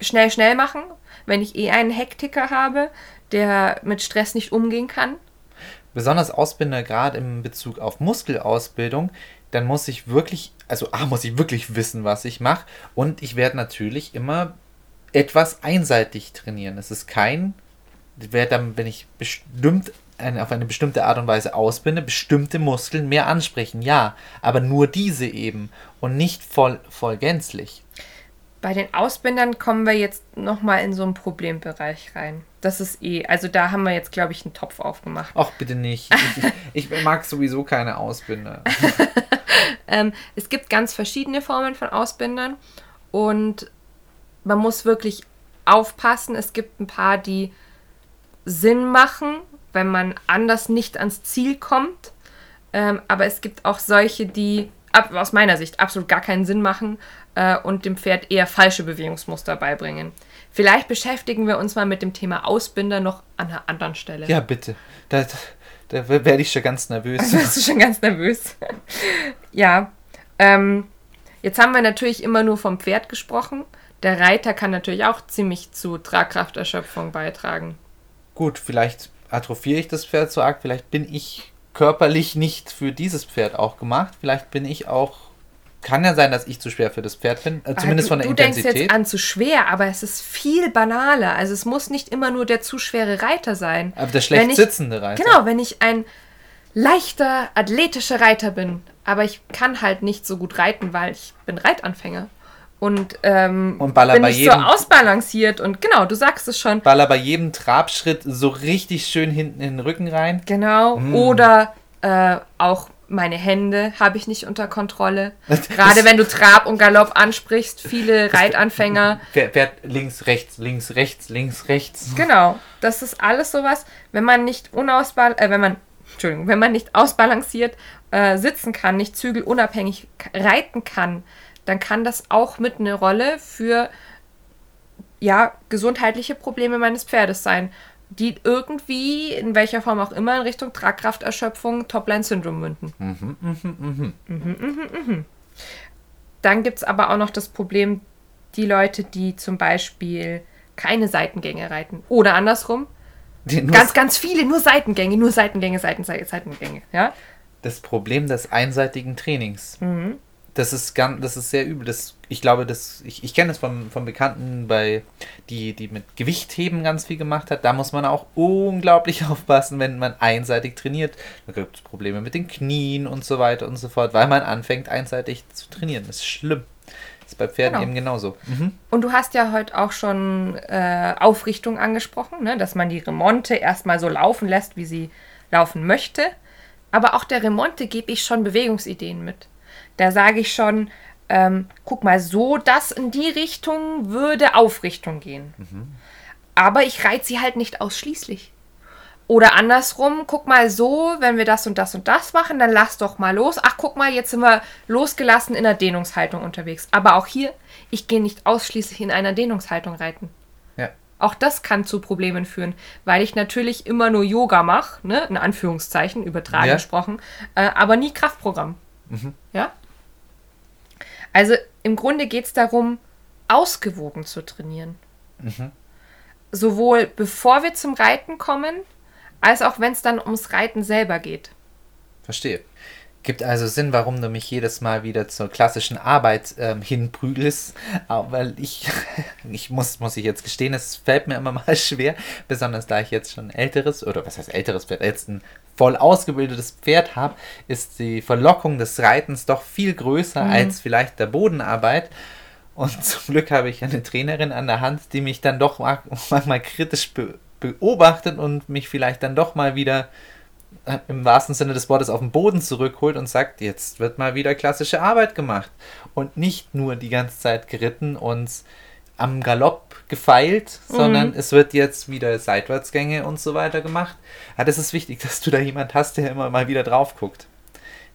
schnell, schnell machen, wenn ich eh einen Hektiker habe, der mit Stress nicht umgehen kann. Besonders Ausbinder, gerade im Bezug auf Muskelausbildung, dann muss ich wirklich, also A, muss ich wirklich wissen, was ich mache. Und ich werde natürlich immer etwas einseitig trainieren. Es ist kein, werde dann, wenn ich bestimmt eine, auf eine bestimmte Art und Weise ausbinde, bestimmte Muskeln mehr ansprechen, ja. Aber nur diese eben und nicht voll, voll gänzlich. Bei den Ausbindern kommen wir jetzt nochmal in so einen Problembereich rein. Das ist eh, also da haben wir jetzt, glaube ich, einen Topf aufgemacht. Ach, bitte nicht. Ich, ich mag sowieso keine Ausbinder. (laughs) ähm, es gibt ganz verschiedene Formen von Ausbindern und man muss wirklich aufpassen. Es gibt ein paar, die Sinn machen, wenn man anders nicht ans Ziel kommt. Ähm, aber es gibt auch solche, die ab, aus meiner Sicht absolut gar keinen Sinn machen äh, und dem Pferd eher falsche Bewegungsmuster beibringen. Vielleicht beschäftigen wir uns mal mit dem Thema Ausbinder noch an einer anderen Stelle. Ja, bitte. Da, da werde ich schon ganz nervös. Da (laughs) bist du schon ganz nervös. (laughs) ja. Ähm, jetzt haben wir natürlich immer nur vom Pferd gesprochen. Der Reiter kann natürlich auch ziemlich zu Tragkrafterschöpfung beitragen. Gut, vielleicht atrophiere ich das Pferd so arg, vielleicht bin ich körperlich nicht für dieses Pferd auch gemacht, vielleicht bin ich auch kann ja sein, dass ich zu schwer für das Pferd bin, äh, zumindest du, von der du Intensität. Du denkst jetzt an zu schwer, aber es ist viel banaler. Also es muss nicht immer nur der zu schwere Reiter sein. Aber der schlecht ich, sitzende Reiter. Genau, wenn ich ein leichter, athletischer Reiter bin, aber ich kann halt nicht so gut reiten, weil ich bin Reitanfänger. Und, ähm, und baller bin bei jedem, so ausbalanciert und genau, du sagst es schon. Baller bei jedem Trabschritt so richtig schön hinten in den Rücken rein. Genau. Mm. Oder äh, auch meine Hände habe ich nicht unter Kontrolle. (laughs) Gerade wenn du Trab und Galopp ansprichst, viele Reitanfänger. (laughs) Fährt, fährt links, rechts, links, rechts, links, rechts. Genau, das ist alles sowas, wenn man nicht unausbal äh, wenn man Entschuldigung, wenn man nicht ausbalanciert äh, sitzen kann, nicht zügelunabhängig reiten kann, dann kann das auch mit eine Rolle für ja, gesundheitliche Probleme meines Pferdes sein die irgendwie, in welcher Form auch immer, in Richtung Tragkrafterschöpfung, Topline-Syndrom münden. Mhm, mhm, mhm. Mhm, mhm, mhm. Dann gibt es aber auch noch das Problem, die Leute, die zum Beispiel keine Seitengänge reiten. Oder andersrum. Ganz, ganz viele, nur Seitengänge, nur Seitengänge, Seiten, Seitengänge. Ja? Das Problem des einseitigen Trainings. Mhm das ist ganz, das ist sehr übel. Das, ich glaube, das, ich, ich kenne das von, von Bekannten, bei, die, die mit Gewichtheben ganz viel gemacht hat. Da muss man auch unglaublich (laughs) aufpassen, wenn man einseitig trainiert. Da gibt es Probleme mit den Knien und so weiter und so fort, weil man anfängt, einseitig zu trainieren. Das ist schlimm. Das ist bei Pferden genau. eben genauso. Mhm. Und du hast ja heute auch schon äh, Aufrichtung angesprochen, ne? dass man die Remonte erstmal so laufen lässt, wie sie laufen möchte. Aber auch der Remonte gebe ich schon Bewegungsideen mit. Da sage ich schon, ähm, guck mal, so das in die Richtung würde Aufrichtung gehen. Mhm. Aber ich reize sie halt nicht ausschließlich. Oder andersrum, guck mal so, wenn wir das und das und das machen, dann lass doch mal los. Ach, guck mal, jetzt sind wir losgelassen in der Dehnungshaltung unterwegs. Aber auch hier, ich gehe nicht ausschließlich in einer Dehnungshaltung reiten. Ja. Auch das kann zu Problemen führen, weil ich natürlich immer nur Yoga mache, ne, in Anführungszeichen, übertragen ja. gesprochen, äh, aber nie Kraftprogramm. Mhm. Ja? Also im Grunde geht es darum, ausgewogen zu trainieren. Mhm. Sowohl bevor wir zum Reiten kommen, als auch wenn es dann ums Reiten selber geht. Verstehe. Gibt also Sinn, warum du mich jedes Mal wieder zur klassischen Arbeit ähm, hinprügelst. Weil ich, (laughs) ich muss, muss ich jetzt gestehen, es fällt mir immer mal (laughs) schwer, besonders da ich jetzt schon älteres, oder was heißt älteres ein voll ausgebildetes Pferd habe, ist die Verlockung des Reitens doch viel größer mhm. als vielleicht der Bodenarbeit. Und (laughs) zum Glück habe ich eine Trainerin an der Hand, die mich dann doch (laughs) manchmal kritisch be beobachtet und mich vielleicht dann doch mal wieder im wahrsten Sinne des Wortes auf den Boden zurückholt und sagt, jetzt wird mal wieder klassische Arbeit gemacht und nicht nur die ganze Zeit geritten und am Galopp gefeilt, mhm. sondern es wird jetzt wieder Seitwärtsgänge und so weiter gemacht. Ja, das ist wichtig, (laughs) dass du da jemand hast, der immer mal wieder drauf guckt.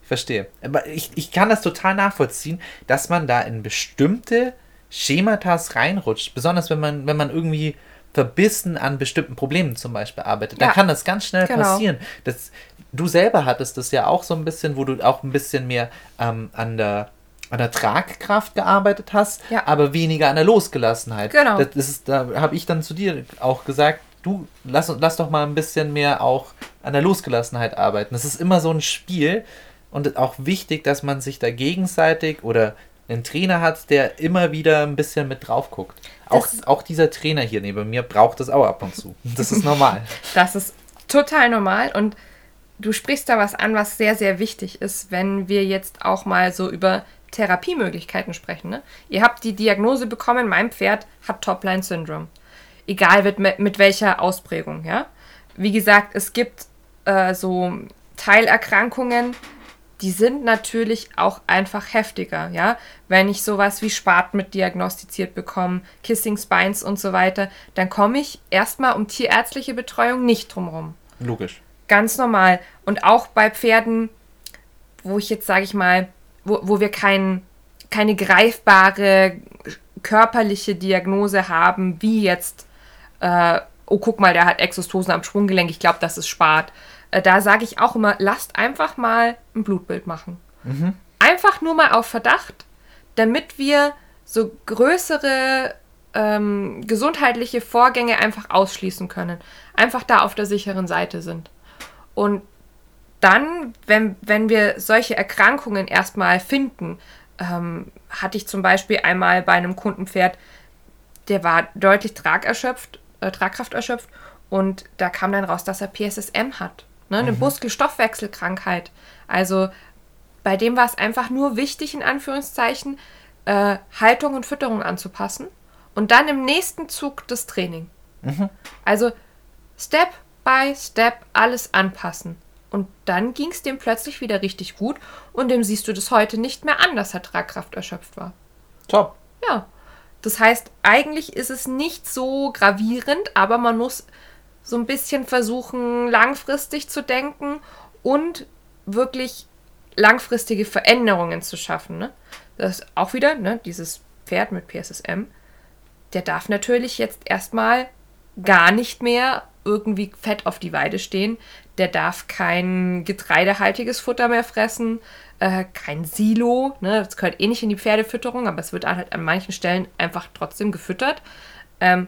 Ich verstehe. Aber ich, ich kann das total nachvollziehen, dass man da in bestimmte Schematas reinrutscht. Besonders wenn man, wenn man irgendwie verbissen an bestimmten Problemen zum Beispiel arbeitet. Ja, da kann das ganz schnell genau. passieren. Das, du selber hattest das ja auch so ein bisschen, wo du auch ein bisschen mehr ähm, an der an der Tragkraft gearbeitet hast, ja. aber weniger an der Losgelassenheit. Genau. Das ist, da habe ich dann zu dir auch gesagt, du lass, lass doch mal ein bisschen mehr auch an der Losgelassenheit arbeiten. Das ist immer so ein Spiel und auch wichtig, dass man sich da gegenseitig oder einen Trainer hat, der immer wieder ein bisschen mit drauf guckt. Auch, auch dieser Trainer hier neben mir braucht das auch ab und zu. Das ist normal. (laughs) das ist total normal und du sprichst da was an, was sehr, sehr wichtig ist, wenn wir jetzt auch mal so über Therapiemöglichkeiten sprechen. Ne? Ihr habt die Diagnose bekommen, mein Pferd hat Topline-Syndrom. Egal mit, mit welcher Ausprägung. Ja? Wie gesagt, es gibt äh, so Teilerkrankungen, die sind natürlich auch einfach heftiger, ja. Wenn ich sowas wie Spat mit diagnostiziert bekomme, Kissing Spines und so weiter, dann komme ich erstmal um tierärztliche Betreuung nicht drumherum. Logisch. Ganz normal. Und auch bei Pferden, wo ich jetzt, sage ich mal, wo, wo wir kein, keine greifbare körperliche Diagnose haben, wie jetzt, äh, oh, guck mal, der hat Exostosen am Sprunggelenk, ich glaube, das ist Spat äh, da sage ich auch immer, lasst einfach mal ein Blutbild machen. Mhm. Einfach nur mal auf Verdacht, damit wir so größere ähm, gesundheitliche Vorgänge einfach ausschließen können. Einfach da auf der sicheren Seite sind. Und dann, wenn, wenn wir solche Erkrankungen erstmal finden, ähm, hatte ich zum Beispiel einmal bei einem Kundenpferd, der war deutlich tragerschöpft, äh, Tragkraft erschöpft und da kam dann raus, dass er PSSM hat ne, eine mhm. Muskelstoffwechselkrankheit. Also bei dem war es einfach nur wichtig, in Anführungszeichen, äh, Haltung und Fütterung anzupassen und dann im nächsten Zug das Training. Mhm. Also Step by Step alles anpassen. Und dann ging es dem plötzlich wieder richtig gut und dem siehst du das heute nicht mehr an, dass er Tragkraft erschöpft war. Top. Ja. Das heißt, eigentlich ist es nicht so gravierend, aber man muss so ein bisschen versuchen, langfristig zu denken und wirklich langfristige Veränderungen zu schaffen. Ne? Das ist auch wieder, ne, dieses Pferd mit PSSM, der darf natürlich jetzt erstmal gar nicht mehr irgendwie fett auf die Weide stehen. Der darf kein getreidehaltiges Futter mehr fressen, äh, kein Silo. Ne? Das gehört eh nicht in die Pferdefütterung, aber es wird halt an manchen Stellen einfach trotzdem gefüttert. Ähm,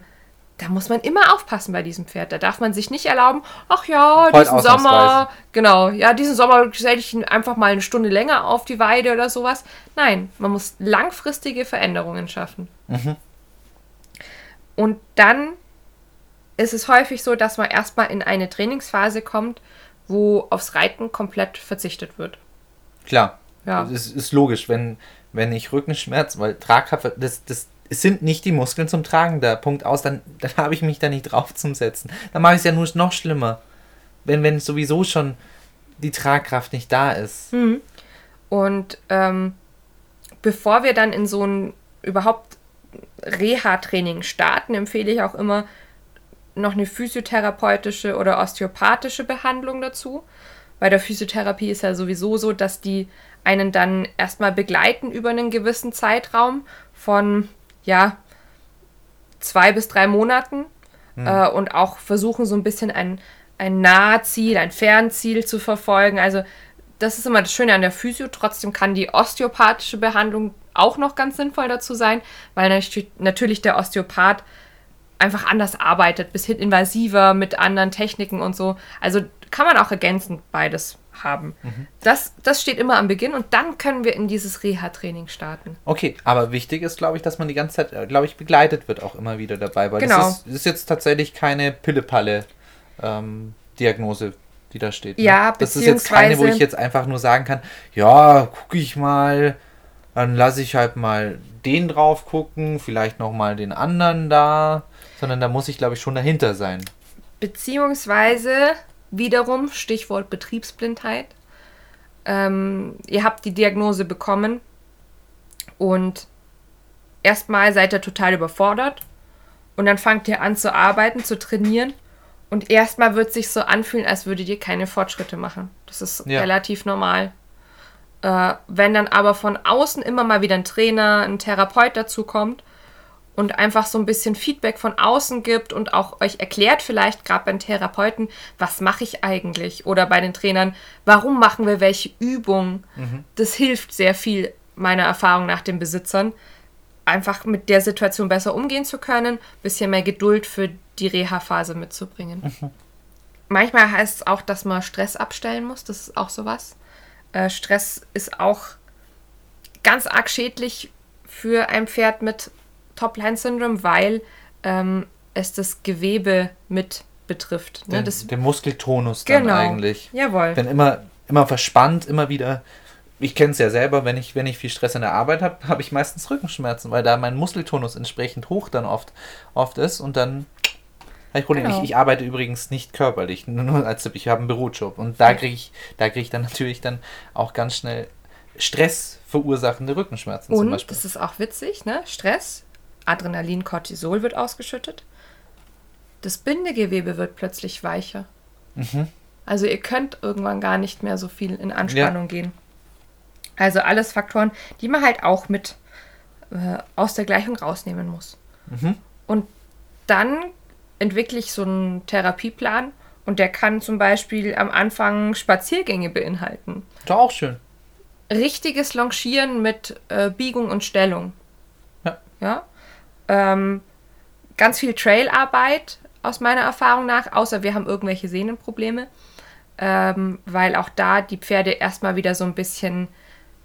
da muss man immer aufpassen bei diesem Pferd. Da darf man sich nicht erlauben, ach ja, Heute diesen Sommer, genau, ja, diesen Sommer stelle ich ihn einfach mal eine Stunde länger auf die Weide oder sowas. Nein, man muss langfristige Veränderungen schaffen. Mhm. Und dann ist es häufig so, dass man erstmal in eine Trainingsphase kommt, wo aufs Reiten komplett verzichtet wird. Klar. Ja. Das ist, ist logisch, wenn, wenn ich Rückenschmerz, weil Tragkraft, das, das es sind nicht die Muskeln zum Tragen da. Punkt aus, dann, (laughs) dann habe ich mich da nicht drauf zum Setzen. Dann mache ich es ja nur noch schlimmer. Wenn, wenn sowieso schon die Tragkraft nicht da ist. Mhm. Und ähm, bevor wir dann in so ein überhaupt Reha-Training starten, empfehle ich auch immer noch eine physiotherapeutische oder osteopathische Behandlung dazu. Bei der Physiotherapie ist ja sowieso so, dass die einen dann erstmal begleiten über einen gewissen Zeitraum von ja, zwei bis drei Monaten mhm. äh, und auch versuchen so ein bisschen ein, ein Nahziel, ein Fernziel zu verfolgen. Also das ist immer das Schöne an der Physio. Trotzdem kann die osteopathische Behandlung auch noch ganz sinnvoll dazu sein, weil natürlich der Osteopath einfach anders arbeitet, bisschen invasiver mit anderen Techniken und so. Also kann man auch ergänzend beides haben. Mhm. Das, das steht immer am Beginn und dann können wir in dieses Reha-Training starten. Okay, aber wichtig ist, glaube ich, dass man die ganze Zeit, äh, glaube ich, begleitet wird auch immer wieder dabei, weil genau. das ist, ist jetzt tatsächlich keine Pille-Palle-Diagnose, ähm, die da steht. Ne? Ja, Das ist jetzt keine, wo ich jetzt einfach nur sagen kann, ja, gucke ich mal, dann lasse ich halt mal den drauf gucken, vielleicht nochmal den anderen da, sondern da muss ich, glaube ich, schon dahinter sein. Beziehungsweise Wiederum, Stichwort Betriebsblindheit. Ähm, ihr habt die Diagnose bekommen und erstmal seid ihr total überfordert und dann fangt ihr an zu arbeiten, zu trainieren und erstmal wird es sich so anfühlen, als würdet ihr keine Fortschritte machen. Das ist ja. relativ normal. Äh, wenn dann aber von außen immer mal wieder ein Trainer, ein Therapeut dazu kommt und einfach so ein bisschen Feedback von außen gibt und auch euch erklärt, vielleicht gerade beim Therapeuten, was mache ich eigentlich? Oder bei den Trainern, warum machen wir welche Übungen? Mhm. Das hilft sehr viel, meiner Erfahrung nach den Besitzern, einfach mit der Situation besser umgehen zu können, ein bisschen mehr Geduld für die Reha-Phase mitzubringen. Mhm. Manchmal heißt es auch, dass man Stress abstellen muss, das ist auch sowas. Äh, Stress ist auch ganz arg schädlich für ein Pferd mit Top-Line-Syndrom, weil ähm, es das Gewebe mit betrifft. Ne? Den, das, den Muskeltonus dann genau. eigentlich. Jawohl. Wenn immer, immer verspannt, immer wieder ich kenne es ja selber, wenn ich, wenn ich viel Stress in der Arbeit habe, habe ich meistens Rückenschmerzen, weil da mein Muskeltonus entsprechend hoch dann oft, oft ist und dann ich. Genau. Ich, ich arbeite übrigens nicht körperlich, nur als Tipp, ich habe einen Bürojob und da kriege ich, da kriege ich dann (laughs) natürlich dann auch ganz schnell Stress verursachende Rückenschmerzen zum Und, Beispiel. das ist auch witzig, ne? Stress, Adrenalin, Cortisol wird ausgeschüttet. Das Bindegewebe wird plötzlich weicher. Mhm. Also ihr könnt irgendwann gar nicht mehr so viel in Anspannung gehen. Also alles Faktoren, die man halt auch mit äh, aus der Gleichung rausnehmen muss. Mhm. Und dann entwickle ich so einen Therapieplan und der kann zum Beispiel am Anfang Spaziergänge beinhalten. Doch auch schön. richtiges Longieren mit äh, Biegung und Stellung. Ja. Ja. Ähm, ganz viel Trailarbeit aus meiner Erfahrung nach, außer wir haben irgendwelche Sehnenprobleme, ähm, weil auch da die Pferde erstmal wieder so ein bisschen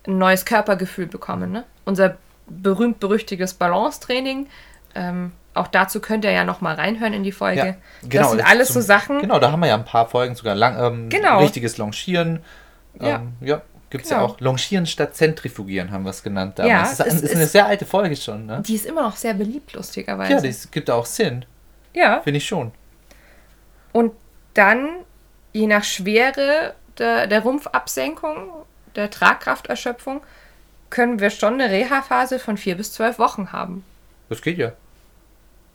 ein neues Körpergefühl bekommen. Ne? Unser berühmt-berüchtiges Balancetraining, ähm, auch dazu könnt ihr ja noch mal reinhören in die Folge. das sind alles zum- so Sachen. Genau, da haben wir ja ein paar Folgen sogar lang. Ähm, Genau. Richtiges Longieren. Ja. Ähm, ja. Gibt es Genau. ja auch. Longieren statt Zentrifugieren haben wir es genannt damals. Ja, das ist, es ist eine sehr alte Folge schon, ne? Die ist immer noch sehr beliebt, lustigerweise. Ja, das gibt auch Sinn. ja. Finde ich schon. Und dann, je nach Schwere der, der Rumpfabsenkung, der Tragkrafterschöpfung, können wir schon eine Reha-Phase von vier bis zwölf Wochen haben. Das geht ja.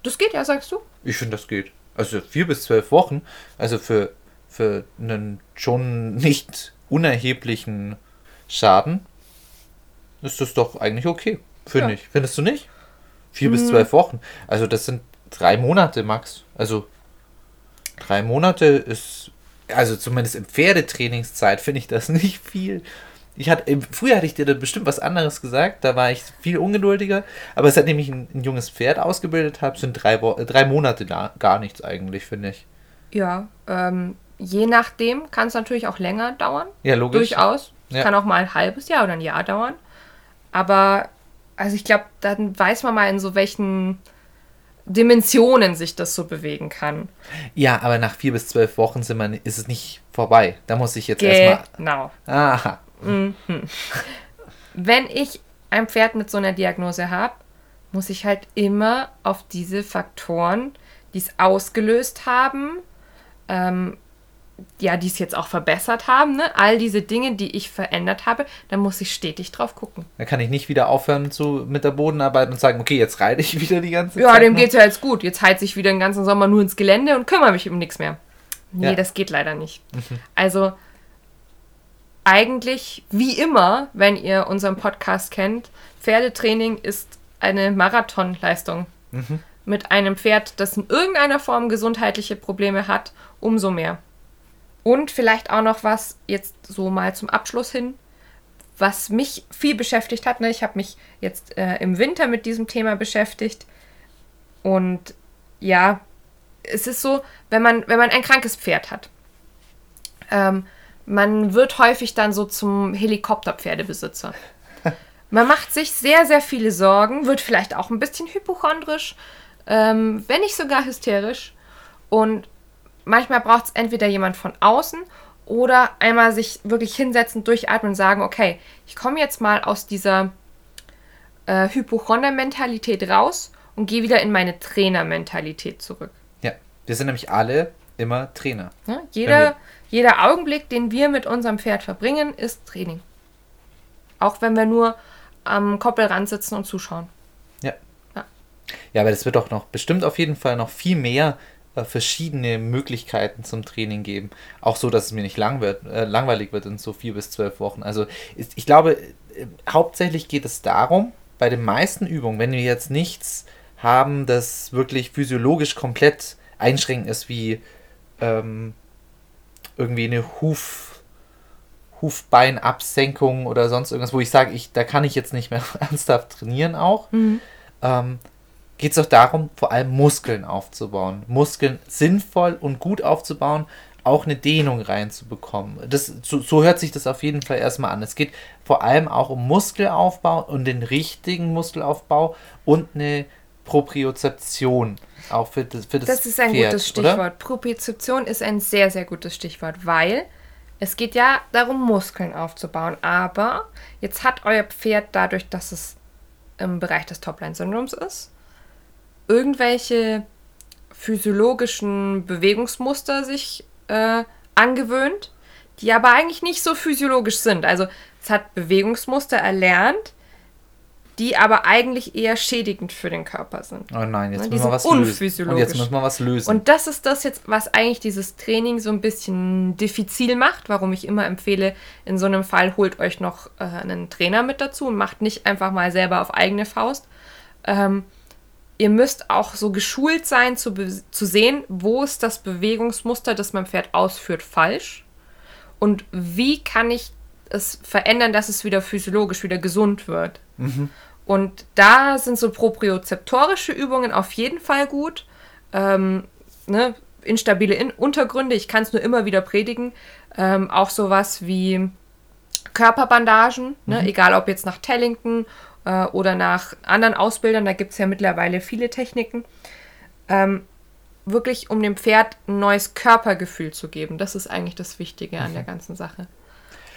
Das geht ja, sagst du? Ich finde, das geht. Also vier bis zwölf Wochen. Also für, für einen schon nicht unerheblichen Schaden ist das doch eigentlich okay. Finde Ja. ich. Findest du nicht? Vier bis zwölf Wochen. Also das sind drei Monate max. Also drei Monate ist, also zumindest im Pferdetrainingszeit finde ich das (laughs) nicht viel. Ich hatte, früher hatte ich dir da bestimmt was anderes gesagt, da war ich viel ungeduldiger, aber seitdem ich ein, ein junges Pferd ausgebildet habe, sind drei, Wo äh, drei Monate da gar nichts eigentlich, finde ich. Ja. Ähm, je nachdem kann es natürlich auch länger dauern. Ja, logisch. Durchaus. Es Ja. kann auch mal ein halbes Jahr oder ein Jahr dauern. Aber, also ich glaube, dann weiß man mal, in so welchen Dimensionen sich das so bewegen kann. Ja, aber nach vier bis zwölf Wochen sind wir, ist es nicht vorbei. Da muss ich jetzt erstmal. Genau. Aha. wenn ich ein Pferd mit so einer Diagnose habe, muss ich halt immer auf diese Faktoren, die es ausgelöst haben, ähm, ja, die es jetzt auch verbessert haben, ne? all diese Dinge, die ich verändert habe, da muss ich stetig drauf gucken. Dann kann ich nicht wieder aufhören zu, mit der Bodenarbeit und sagen, okay, jetzt reite ich (laughs) wieder die ganze Ja, Zeit. dem noch. geht's ja jetzt gut. Jetzt heiz ich wieder den ganzen Sommer nur ins Gelände und kümmere mich um nichts mehr. Nee, Ja. Mhm. das geht leider nicht. Also eigentlich, wie immer, wenn ihr unseren Podcast kennt, Pferdetraining ist eine Marathonleistung. Mhm. Mit einem Pferd, das in irgendeiner Form gesundheitliche Probleme hat, umso mehr. Und vielleicht auch noch was jetzt so mal zum Abschluss hin, was mich viel beschäftigt hat. Ne? Ich habe mich jetzt äh, im Winter mit diesem Thema beschäftigt. Und ja, es ist so, wenn man, wenn man ein krankes Pferd hat, ähm, man wird häufig dann so zum Helikopterpferdebesitzer. (laughs) Man macht sich sehr, sehr viele Sorgen, wird vielleicht auch ein bisschen hypochondrisch, ähm, wenn nicht sogar hysterisch. Und manchmal braucht es entweder jemand von außen oder einmal sich wirklich hinsetzen, durchatmen und sagen, okay, ich komme jetzt mal aus dieser äh, Hypochonder-Mentalität raus und gehe wieder in meine Trainer-Mentalität zurück. Ja, wir sind nämlich alle immer Trainer. Ne? Wenn Jeder, jeder Augenblick, den wir mit unserem Pferd verbringen, ist Training. Auch wenn wir nur am Koppelrand sitzen und zuschauen. Ja. Ja. Ja, aber es wird doch noch bestimmt auf jeden Fall noch viel mehr verschiedene Möglichkeiten zum Training geben. Auch so, dass es mir nicht lang wird, äh, langweilig wird in so vier bis zwölf Wochen. Also ist, ich glaube, äh, hauptsächlich geht es darum, bei den meisten Übungen, wenn wir jetzt nichts haben, das wirklich physiologisch komplett einschränkend ist, wie ähm, irgendwie eine Huf, Hufbeinabsenkung oder sonst irgendwas, wo ich sage, ich, da kann ich jetzt nicht mehr (laughs) ernsthaft trainieren auch, ähm, geht es doch darum, vor allem Muskeln aufzubauen. Muskeln sinnvoll und gut aufzubauen, auch eine Dehnung reinzubekommen. Das, so, so hört sich das auf jeden Fall erstmal an. Es geht vor allem auch um Muskelaufbau und den richtigen Muskelaufbau und eine Propriozeption auch für das, für das Das ist ein Pferd, gutes oder? Stichwort. Propriozeption ist ein sehr, sehr gutes Stichwort, weil Es geht ja darum, Muskeln aufzubauen, aber jetzt hat euer Pferd dadurch, dass es im Bereich des Topline-Syndroms ist, irgendwelche physiologischen Bewegungsmuster sich äh, angewöhnt, die aber eigentlich nicht so physiologisch sind. Also es hat Bewegungsmuster erlernt, die aber eigentlich eher schädigend für den Körper sind. Oh nein, jetzt Ne, müssen wir was lösen. Und jetzt müssen wir was lösen. Und das ist das jetzt, was eigentlich dieses Training so ein bisschen diffizil macht, warum ich immer empfehle, in so einem Fall holt euch noch äh, einen Trainer mit dazu und macht nicht einfach mal selber auf eigene Faust. Ähm, ihr müsst auch so geschult sein, zu, zu sehen, wo ist das Bewegungsmuster, das mein Pferd ausführt, falsch. Und wie kann ich es verändern, dass es wieder physiologisch, wieder gesund wird. Und da sind so propriozeptorische Übungen auf jeden Fall gut. Ähm, ne? Instabile In Untergründe, ich kann es nur immer wieder predigen. Ähm, auch sowas wie Körperbandagen, ne? egal ob jetzt nach Tellington äh, oder nach anderen Ausbildern, da gibt es ja mittlerweile viele Techniken. Ähm, wirklich, um dem Pferd ein neues Körpergefühl zu geben. Das ist eigentlich das Wichtige an der ganzen Sache.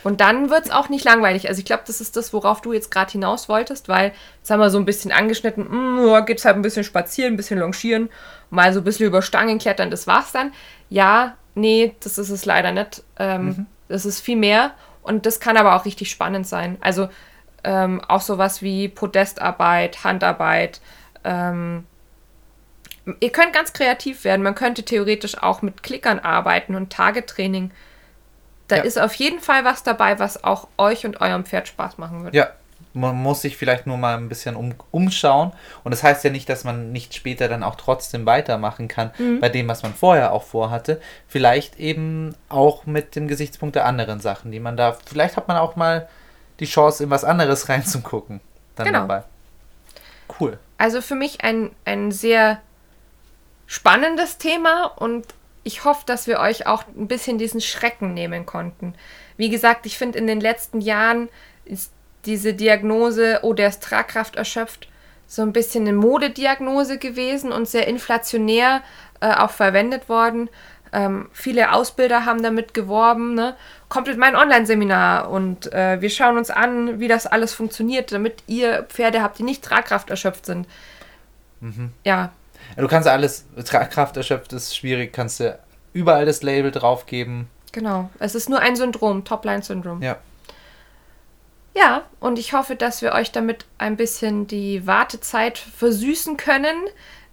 Und dann wird es auch nicht langweilig. Also ich glaube, das ist das, worauf du jetzt gerade hinaus wolltest, weil jetzt haben wir so ein bisschen angeschnitten, mm, ja, geht's halt ein bisschen spazieren, ein bisschen longieren, mal so ein bisschen über Stangen klettern, das war's dann. Ja, nee, das ist es leider nicht. Ähm, Das ist viel mehr und das kann aber auch richtig spannend sein. Also ähm, auch sowas wie Podestarbeit, Handarbeit. Ähm, ihr könnt ganz kreativ werden. Man könnte theoretisch auch mit Klickern arbeiten und Tagetraining. Da Ja. ist auf jeden Fall was dabei, was auch euch und eurem Pferd Spaß machen wird. Ja, man muss sich vielleicht nur mal ein bisschen um, umschauen. Und das heißt ja nicht, dass man nicht später dann auch trotzdem weitermachen kann Mhm. bei dem, was man vorher auch vorhatte. Vielleicht eben auch mit dem Gesichtspunkt der anderen Sachen, die man da. Vielleicht hat man auch mal die Chance, in was anderes reinzugucken. Dann Genau. dabei. Cool. Also für mich ein, ein sehr spannendes Thema und ich hoffe, dass wir euch auch ein bisschen diesen Schrecken nehmen konnten. Wie gesagt, ich finde, in den letzten Jahren ist diese Diagnose, oh, der ist Tragkraft erschöpft, so ein bisschen eine Modediagnose gewesen und sehr inflationär äh, auch verwendet worden. Ähm, viele Ausbilder haben damit geworben, ne? kommt in mein Online-Seminar und äh, wir schauen uns an, wie das alles funktioniert, damit ihr Pferde habt, die nicht Tragkraft erschöpft sind. Ja, Du kannst alles, Kraft erschöpft ist schwierig, kannst du überall das Label draufgeben. genau. Es ist nur ein Syndrom, Topline-Syndrom. Ja. Ja, und ich hoffe, dass wir euch damit ein bisschen die Wartezeit versüßen können,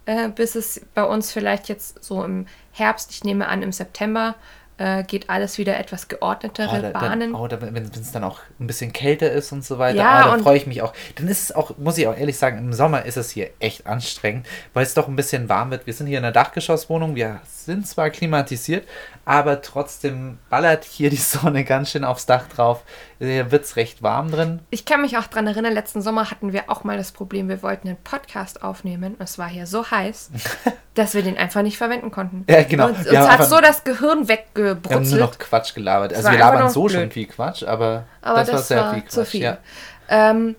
äh, bis es bei uns vielleicht jetzt so im Herbst, ich nehme an im September, äh, geht alles wieder etwas geordnetere Oh, da, Bahnen. dann, oh, da, wenn es dann auch ein bisschen kälter ist und so weiter, Ja, oh, da freue ich mich auch. Dann ist es auch, muss ich auch ehrlich sagen, im Sommer ist es hier echt anstrengend, weil es doch ein bisschen warm wird. Wir sind hier in einer Dachgeschosswohnung, wir sind zwar klimatisiert, aber trotzdem ballert hier die Sonne ganz schön aufs Dach drauf. Hier wird es recht warm drin. Ich kann mich auch daran erinnern, letzten Sommer hatten wir auch mal das Problem, wir wollten einen Podcast aufnehmen und es war hier so heiß, (laughs) dass wir den einfach nicht verwenden konnten. Ja, genau. Und uns hat so das Gehirn Wir haben nur weggebrutzelt. noch Quatsch gelabert. Also wir labern so schon blöd. viel Quatsch, aber, Aber das, das, war sehr war viel Quatsch. zu viel. Ja. Ähm,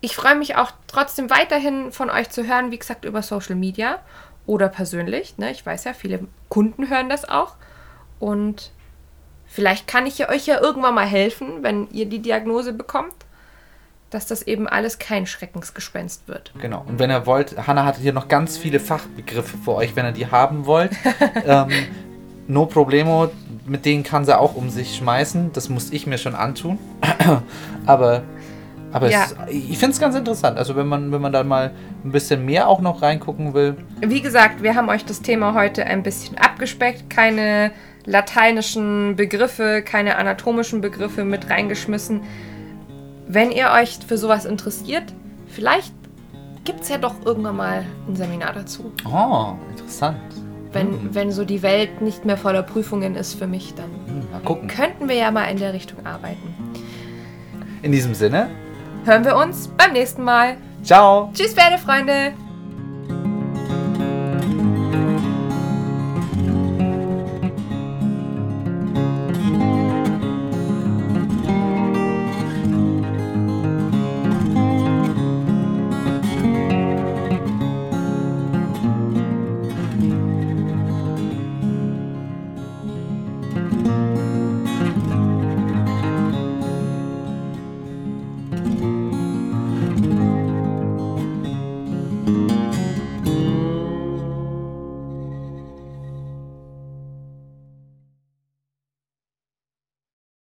ich freue mich auch trotzdem weiterhin von euch zu hören, wie gesagt, über Social Media oder persönlich. Ne? Ich weiß ja, viele Kunden hören das auch. Und vielleicht kann ich ja euch ja irgendwann mal helfen, wenn ihr die Diagnose bekommt, dass das eben alles kein Schreckensgespenst wird. Genau. Und wenn ihr wollt, Hanna hat hier noch ganz viele Fachbegriffe für euch, wenn ihr die haben wollt. (laughs) ähm, no problemo, mit denen kann sie auch um sich schmeißen. Das muss ich mir schon antun. (clears throat) aber aber Ja. es, ich finde es ganz interessant. Also wenn man, wenn man da mal ein bisschen mehr auch noch reingucken will. Wie gesagt, wir haben euch das Thema heute ein bisschen abgespeckt. Keine lateinischen Begriffe, keine anatomischen Begriffe mit reingeschmissen. Wenn ihr euch für sowas interessiert, vielleicht gibt es ja doch irgendwann mal ein Seminar dazu. Oh, interessant. Wenn, wenn so die Welt nicht mehr voller Prüfungen ist für mich, dann Hm, mal gucken. könnten wir ja mal in der Richtung arbeiten. In diesem Sinne, Hören wir uns beim nächsten Mal. ciao! Tschüss, Pferdefreunde!